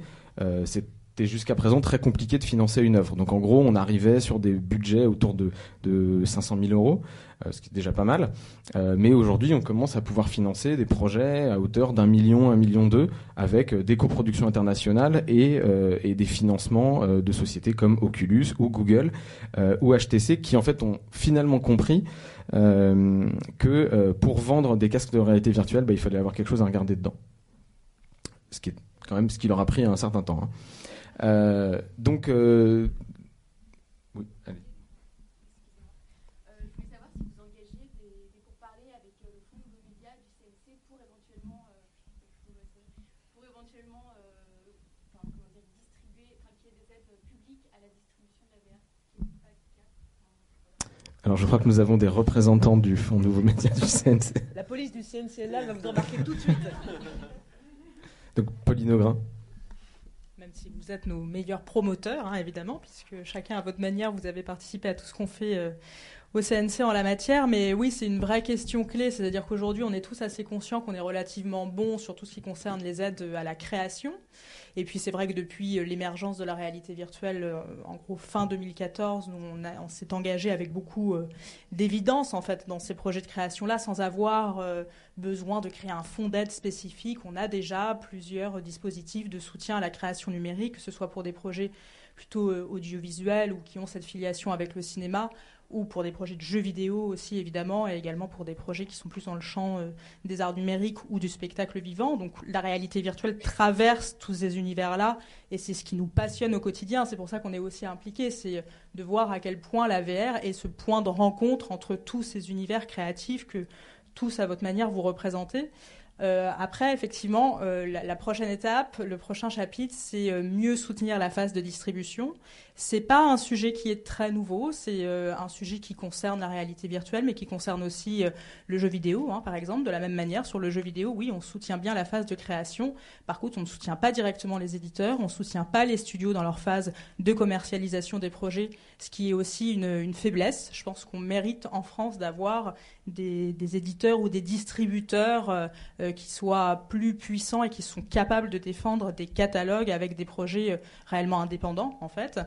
c'était jusqu'à présent très compliqué de financer une œuvre. Donc en gros, on arrivait sur des budgets autour de, de 500 000 euros. Euh, ce qui est déjà pas mal. Euh, mais aujourd'hui, on commence à pouvoir financer des projets à hauteur d'un million, un million deux, avec euh, des coproductions internationales et, et des financements de sociétés comme Oculus ou Google ou HTC, qui en fait ont finalement compris que pour vendre des casques de réalité virtuelle, bah, il fallait avoir quelque chose à regarder dedans. Ce qui est quand même ce qui leur a pris un certain temps. Hein. Euh, donc, euh... oui, allez. Alors je crois que nous avons des représentants du Fonds Nouveaux Médias du CNC. La police du CNC est là, elle va vous embarquer tout de suite. Donc Pauline Augrin. Nos meilleurs promoteurs, hein, évidemment, puisque chacun à votre manière, vous avez participé à tout ce qu'on fait euh, au CNC en la matière. Mais oui, c'est une vraie question clé, c'est-à-dire qu'aujourd'hui, on est tous assez conscients qu'on est relativement bon sur tout ce qui concerne les aides à la création. Et puis c'est vrai que depuis euh, l'émergence de la réalité virtuelle, euh, en gros fin 2014, nous, on, on s'est engagé avec beaucoup euh, d'évidence en fait dans ces projets de création-là, sans avoir besoin de créer un fonds d'aide spécifique. On a déjà plusieurs dispositifs de soutien à la création numérique, que ce soit pour des projets plutôt audiovisuels ou qui ont cette filiation avec le cinéma, ou pour des projets de jeux vidéo aussi évidemment, et également pour des projets qui sont plus dans le champ euh, des arts numériques ou du spectacle vivant. Donc la réalité virtuelle traverse tous ces univers-là, et c'est ce qui nous passionne au quotidien. C'est pour ça qu'on est aussi impliqué, c'est de voir à quel point la VR est ce point de rencontre entre tous ces univers créatifs que tous à votre manière vous représentez. Euh, après, effectivement, euh, la, prochaine étape, le prochain chapitre, c'est mieux soutenir la phase de distribution. C'est pas un sujet qui est très nouveau, c'est euh, un sujet qui concerne la réalité virtuelle, mais qui concerne aussi euh, le jeu vidéo, hein, par exemple. De la même manière, sur le jeu vidéo, oui, on soutient bien la phase de création. Par contre, on ne soutient pas directement les éditeurs, on ne soutient pas les studios dans leur phase de commercialisation des projets, ce qui est aussi une, faiblesse. Je pense qu'on mérite en France d'avoir des, éditeurs ou des distributeurs euh, qui soient plus puissants et qui sont capables de défendre des catalogues avec des projets réellement indépendants, en fait.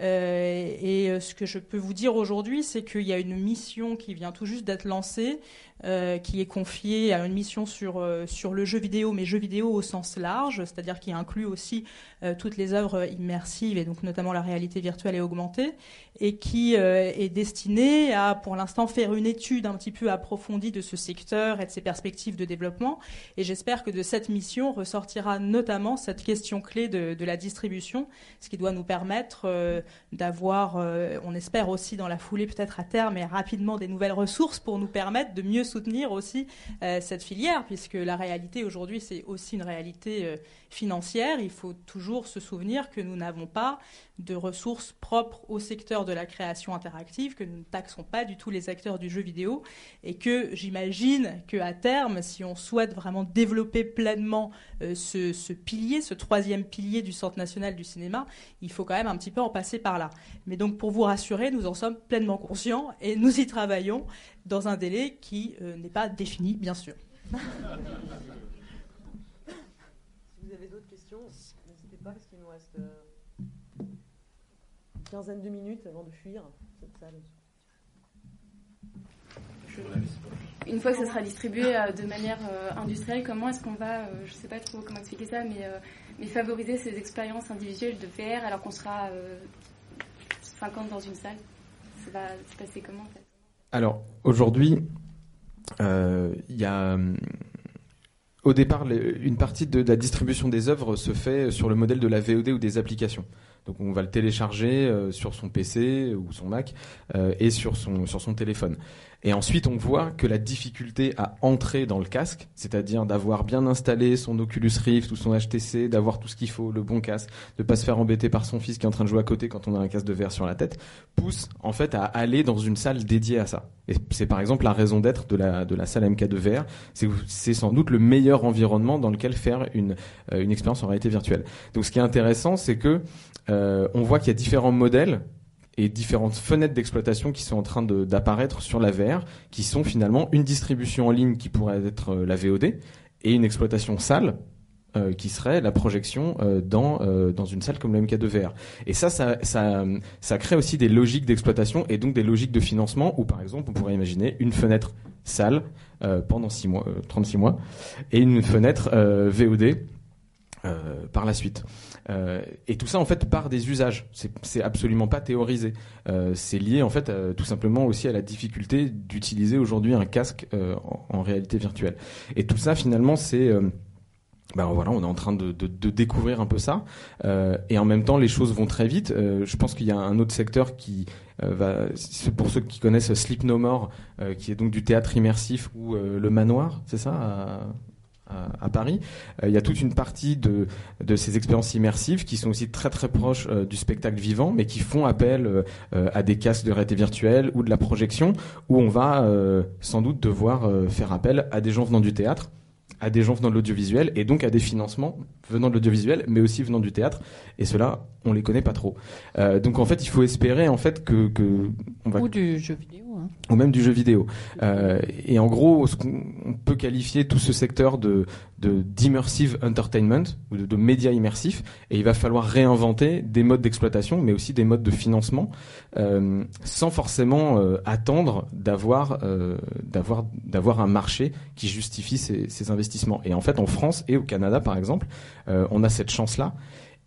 Euh, et ce que je peux vous dire aujourd'hui, c'est qu'il y a une mission qui vient tout juste d'être lancée, euh, qui est confiée à une mission sur, euh, sur le jeu vidéo, mais jeu vidéo au sens large, c'est-à-dire qui inclut aussi euh, toutes les œuvres immersives et donc notamment la réalité virtuelle et augmentée, et qui est destinée à, pour l'instant, faire une étude un petit peu approfondie de ce secteur et de ses perspectives de développement. Et j'espère que de cette mission ressortira notamment cette question clé de, de la distribution, ce qui doit nous permettre d'avoir, on espère aussi dans la foulée peut-être à terme et rapidement des nouvelles ressources pour nous permettre de mieux soutenir aussi euh, cette filière, puisque la réalité aujourd'hui c'est aussi une réalité euh, financière. Il faut toujours se souvenir que nous n'avons pas de ressources propres au secteur de la création interactive, que nous ne taxons pas du tout les acteurs du jeu vidéo, et que j'imagine qu'à terme, si on souhaite vraiment développer pleinement euh, ce, ce pilier, ce troisième pilier du Centre national du cinéma, il faut quand même un petit peu en passer par là. Mais donc pour vous rassurer, nous en sommes pleinement conscients et nous y travaillons dans un délai qui euh, n'est pas défini, bien sûr. si vous avez d'autres questions, n'hésitez pas parce qu'il nous reste euh, une quinzaine de minutes avant de fuir cette salle. Une fois que ça sera distribué euh, de manière euh, industrielle, comment est-ce qu'on va, euh, je ne sais pas trop comment expliquer ça, mais, mais favoriser ces expériences individuelles de VR alors qu'on sera 50 dans une salle? Ça va se passer comment en fait? Alors aujourd'hui, il y a au départ, une partie de la distribution des œuvres se fait sur le modèle de la VOD ou des applications. Donc on va le télécharger euh, sur son PC ou son Mac euh, et sur son, sur son téléphone. Et ensuite, on voit que la difficulté à entrer dans le casque, c'est-à-dire d'avoir bien installé son Oculus Rift ou son HTC, d'avoir tout ce qu'il faut, le bon casque, de pas se faire embêter par son fils qui est en train de jouer à côté quand on a un casque de verre sur la tête, pousse en fait à aller dans une salle dédiée à ça. Et c'est par exemple la raison d'être de la, de la salle MK de VR. C'est sans doute le meilleur environnement dans lequel faire une, euh, une expérience en réalité virtuelle. Donc ce qui est intéressant, c'est que euh, on voit qu'il y a différents modèles et différentes fenêtres d'exploitation qui sont en train d'apparaître sur la VR, qui sont finalement une distribution en ligne qui pourrait être euh, la VOD et une exploitation salle euh, qui serait la projection euh, dans dans une salle comme la MK2VR. Et ça, ça, ça, ça crée aussi des logiques d'exploitation et donc des logiques de financement où par exemple on pourrait imaginer une fenêtre salle pendant 6 mois, 36 mois et une fenêtre VOD par la suite. Euh, et tout ça, en fait, part des usages. C'est absolument pas théorisé. Euh, c'est lié, en fait, tout simplement aussi à la difficulté d'utiliser aujourd'hui un casque euh, en, réalité virtuelle. Et tout ça, finalement, c'est ben voilà, on est en train de, découvrir un peu ça, et en même temps les choses vont très vite. Je pense qu'il y a un autre secteur qui euh, va, pour ceux qui connaissent Sleep No More, qui est donc du théâtre immersif ou le manoir, c'est ça Paris. Euh, il y a toute une partie de, de ces expériences immersives qui sont aussi très très proches euh, du spectacle vivant, mais qui font appel euh, à des casques de réalité virtuelle ou de la projection, où on va sans doute devoir faire appel à des gens venant du théâtre à des gens venant de l'audiovisuel et donc à des financements venant de l'audiovisuel mais aussi venant du théâtre et cela on les connaît pas trop donc en fait il faut espérer en fait que, que on va... ou du jeu vidéo ou même du jeu vidéo. Euh, et en gros, ce on peut qualifier tout ce secteur de d'immersive entertainment ou de, de médias immersifs, et il va falloir réinventer des modes d'exploitation, mais aussi des modes de financement, euh, sans forcément euh, attendre d'avoir euh, d'avoir d'avoir un marché qui justifie ces, ces, investissements. Et en fait, en France et au Canada, par exemple, euh, on a cette chance-là.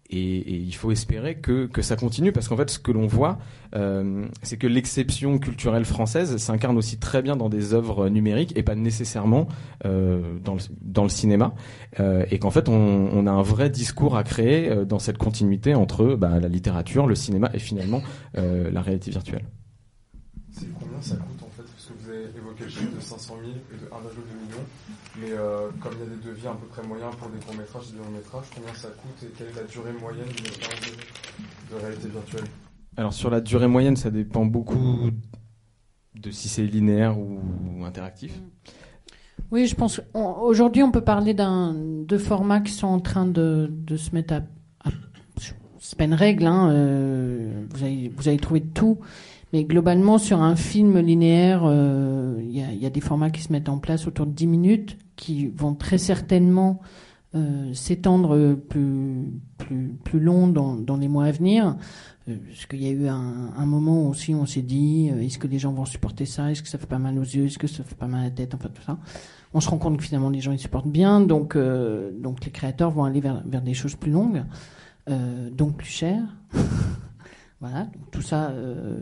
Et, il faut espérer que, que ça continue parce qu'en fait, ce que l'on voit, euh, c'est que l'exception culturelle française s'incarne aussi très bien dans des œuvres numériques et pas nécessairement euh, dans, le, dans le cinéma. Et qu'en fait, on, a un vrai discours à créer dans cette continuité entre bah, la littérature, le cinéma et finalement la réalité virtuelle. C'est combien ça coûte en fait Parce que de 500 000 et de 1,2 million. Mais euh, comme il y a des devis à peu près moyens pour des courts métrages et des longs métrages, combien ça coûte et quelle est la durée moyenne d'une expérience de, réalité virtuelle? Alors sur la durée moyenne, ça dépend beaucoup de si c'est linéaire ou, interactif. Oui, je pense aujourd'hui on peut parler d'un de formats qui sont en train de, de se mettre à, à c'est pas une règle, hein, euh, vous, avez, vous avez trouvé tout. Mais globalement, sur un film linéaire, euh, il y, a, des formats qui se mettent en place autour de 10 minutes, qui vont très certainement euh, s'étendre plus, plus, plus long dans, dans, les mois à venir. Euh, parce qu'il y a eu un, un, moment aussi où on s'est dit, est-ce que les gens vont supporter ça? Est-ce que ça fait pas mal aux yeux? Est-ce que ça fait pas mal à la tête? Enfin, tout ça. On se rend compte que finalement, les gens, ils supportent bien. Donc, donc les créateurs vont aller vers des choses plus longues, donc plus chères. Voilà, tout ça euh,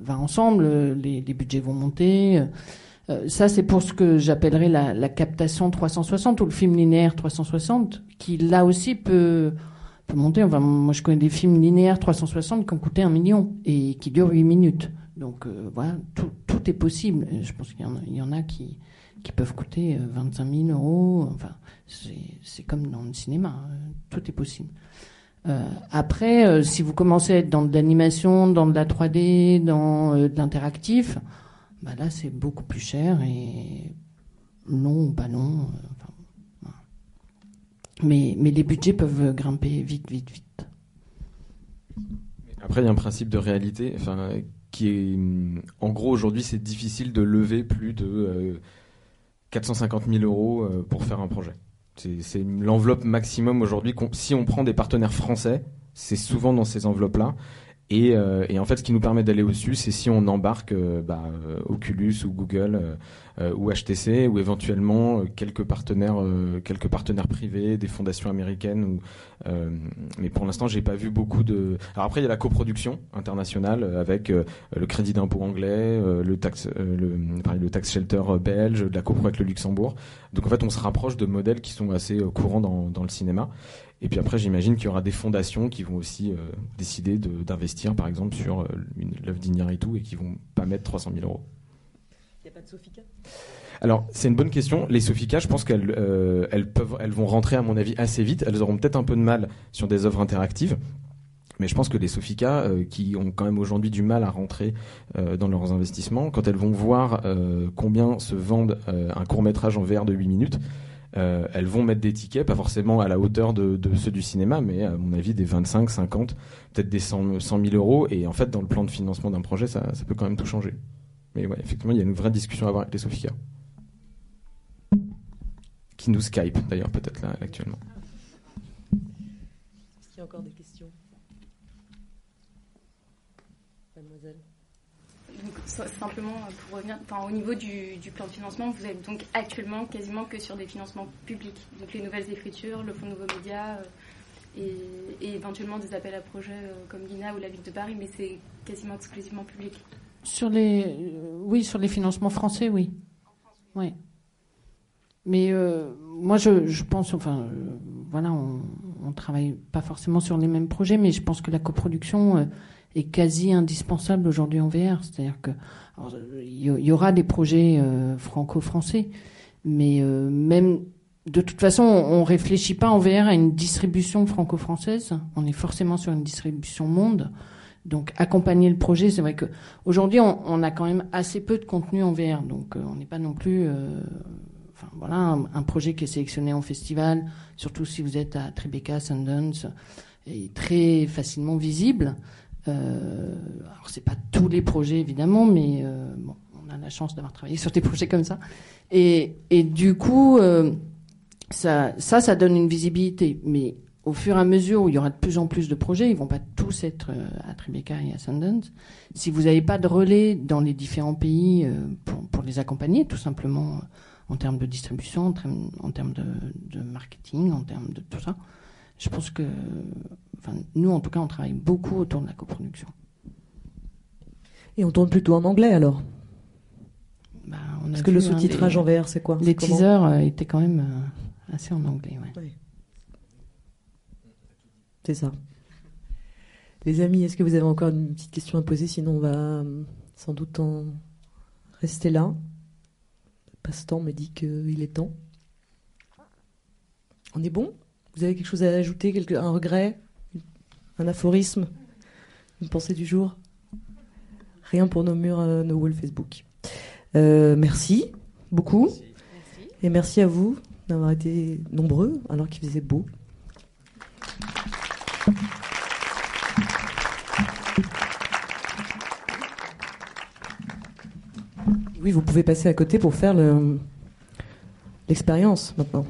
va, ensemble, les, budgets vont monter. Euh, ça, c'est pour ce que j'appellerais la, captation 360 ou le film linéaire 360, qui là aussi peut, peut monter. Enfin, moi, je connais des films linéaires 360 qui ont coûté un million et qui durent 8 minutes. Donc euh, voilà, tout, tout, est possible. Je pense qu'il y, y, en a qui, qui peuvent coûter 25 000 euros. Enfin, c'est comme dans le cinéma, tout est possible. Euh, après, euh, si vous commencez à être dans de l'animation, dans de la 3D, dans euh, de l'interactif, bah là c'est beaucoup plus cher et non ou pas non. Enfin, voilà. mais, mais les budgets peuvent grimper vite, vite, vite. Après, il y a un principe de réalité, enfin, qui est, en gros, aujourd'hui, c'est difficile de lever plus de 450 000 euros pour faire un projet. C'est l'enveloppe maximum aujourd'hui. Si on prend des partenaires français, c'est souvent dans ces enveloppes-là. Et, euh, et, en fait, ce qui nous permet d'aller au-dessus, c'est si on embarque euh, bah, euh, Oculus ou Google ou HTC ou éventuellement quelques partenaires, quelques partenaires privés, des fondations américaines. Ou, mais pour l'instant, j'ai pas vu beaucoup de. Alors après, il y a la coproduction internationale avec le crédit d'impôt anglais, le tax, le, le tax shelter belge, la copro avec le Luxembourg. Donc en fait, on se rapproche de modèles qui sont assez courants dans, dans le cinéma. Et puis après, j'imagine qu'il y aura des fondations qui vont aussi euh, décider d'investir, par exemple, sur euh, l'œuvre d'Iñárritu et qui vont pas mettre 300 000 euros. Il n'y a pas de Sofica alors, c'est une bonne question. Les Sofica, je pense qu'elles euh, elles peuvent, elles vont rentrer, à mon avis, assez vite. Elles auront peut-être un peu de mal sur des œuvres interactives. Mais je pense que les Sofica, qui ont quand même aujourd'hui du mal à rentrer dans leurs investissements, quand elles vont voir combien se vendent un court métrage en VR de 8 minutes, euh, elles vont mettre des tickets, pas forcément à la hauteur de, ceux du cinéma, mais à mon avis des 25, 50, peut-être des 100, 100 000 euros. Et en fait, dans le plan de financement d'un projet, ça, peut quand même tout changer. Mais ouais, effectivement, il y a une vraie discussion à avoir avec les Sofia. Qui nous Skype d'ailleurs, peut-être là, actuellement. Est-ce qu'il y a encore des questions? Mademoiselle? Simplement euh, pour revenir, au niveau du, plan de financement, vous êtes donc actuellement quasiment que sur des financements publics, donc les nouvelles écritures, le fonds Nouveaux Médias euh, et, éventuellement des appels à projets euh, comme l'INA ou la ville de Paris, mais c'est quasiment exclusivement public. Sur les, oui, sur les financements français, oui. Oui. Mais moi, je, pense, enfin, voilà, on, on travaille pas forcément sur les mêmes projets, mais je pense que la coproduction est quasi indispensable aujourd'hui en VR. C'est-à-dire que il y, aura des projets euh, franco-français, mais euh, même de toute façon, on, réfléchit pas en VR à une distribution franco-française. On est forcément sur une distribution monde. Donc accompagner le projet, c'est vrai que aujourd'hui on, a quand même assez peu de contenu en VR, donc euh, on n'est pas non plus, voilà, un, projet qui est sélectionné en festival, surtout si vous êtes à Tribeca, Sundance, est très facilement visible. Euh, alors c'est pas tous les projets évidemment, mais euh, bon, on a la chance d'avoir travaillé sur des projets comme ça. Et, et du coup, euh, ça, ça, donne une visibilité. Mais au fur et à mesure où il y aura de plus en plus de projets, ils vont pas tous être euh, à Tribeca et à Sundance. Si vous n'avez pas de relais dans les différents pays pour, les accompagner, tout simplement en termes de distribution, en termes, en termes de, de marketing, en termes de tout ça, je pense que nous, en tout cas, on travaille beaucoup autour de la coproduction. Et on tourne plutôt en anglais alors? Bah, Parce que le hein, sous-titrage en VR, c'est quoi? Les teasers euh, étaient quand même euh, assez en anglais. Ouais. C'est ça. Les amis, est-ce que vous avez encore une petite question à poser? Sinon, on va euh, sans doute en rester là. Passe-temps me dit qu'il est temps. On est bon? Vous avez quelque chose à ajouter Un regret? Un aphorisme? Une pensée du jour? Rien pour nos murs, euh, nos walls Facebook. Euh, merci beaucoup. Et merci à vous d'avoir été nombreux alors qu'il faisait beau. Oui, vous pouvez passer à côté pour faire l'expérience maintenant.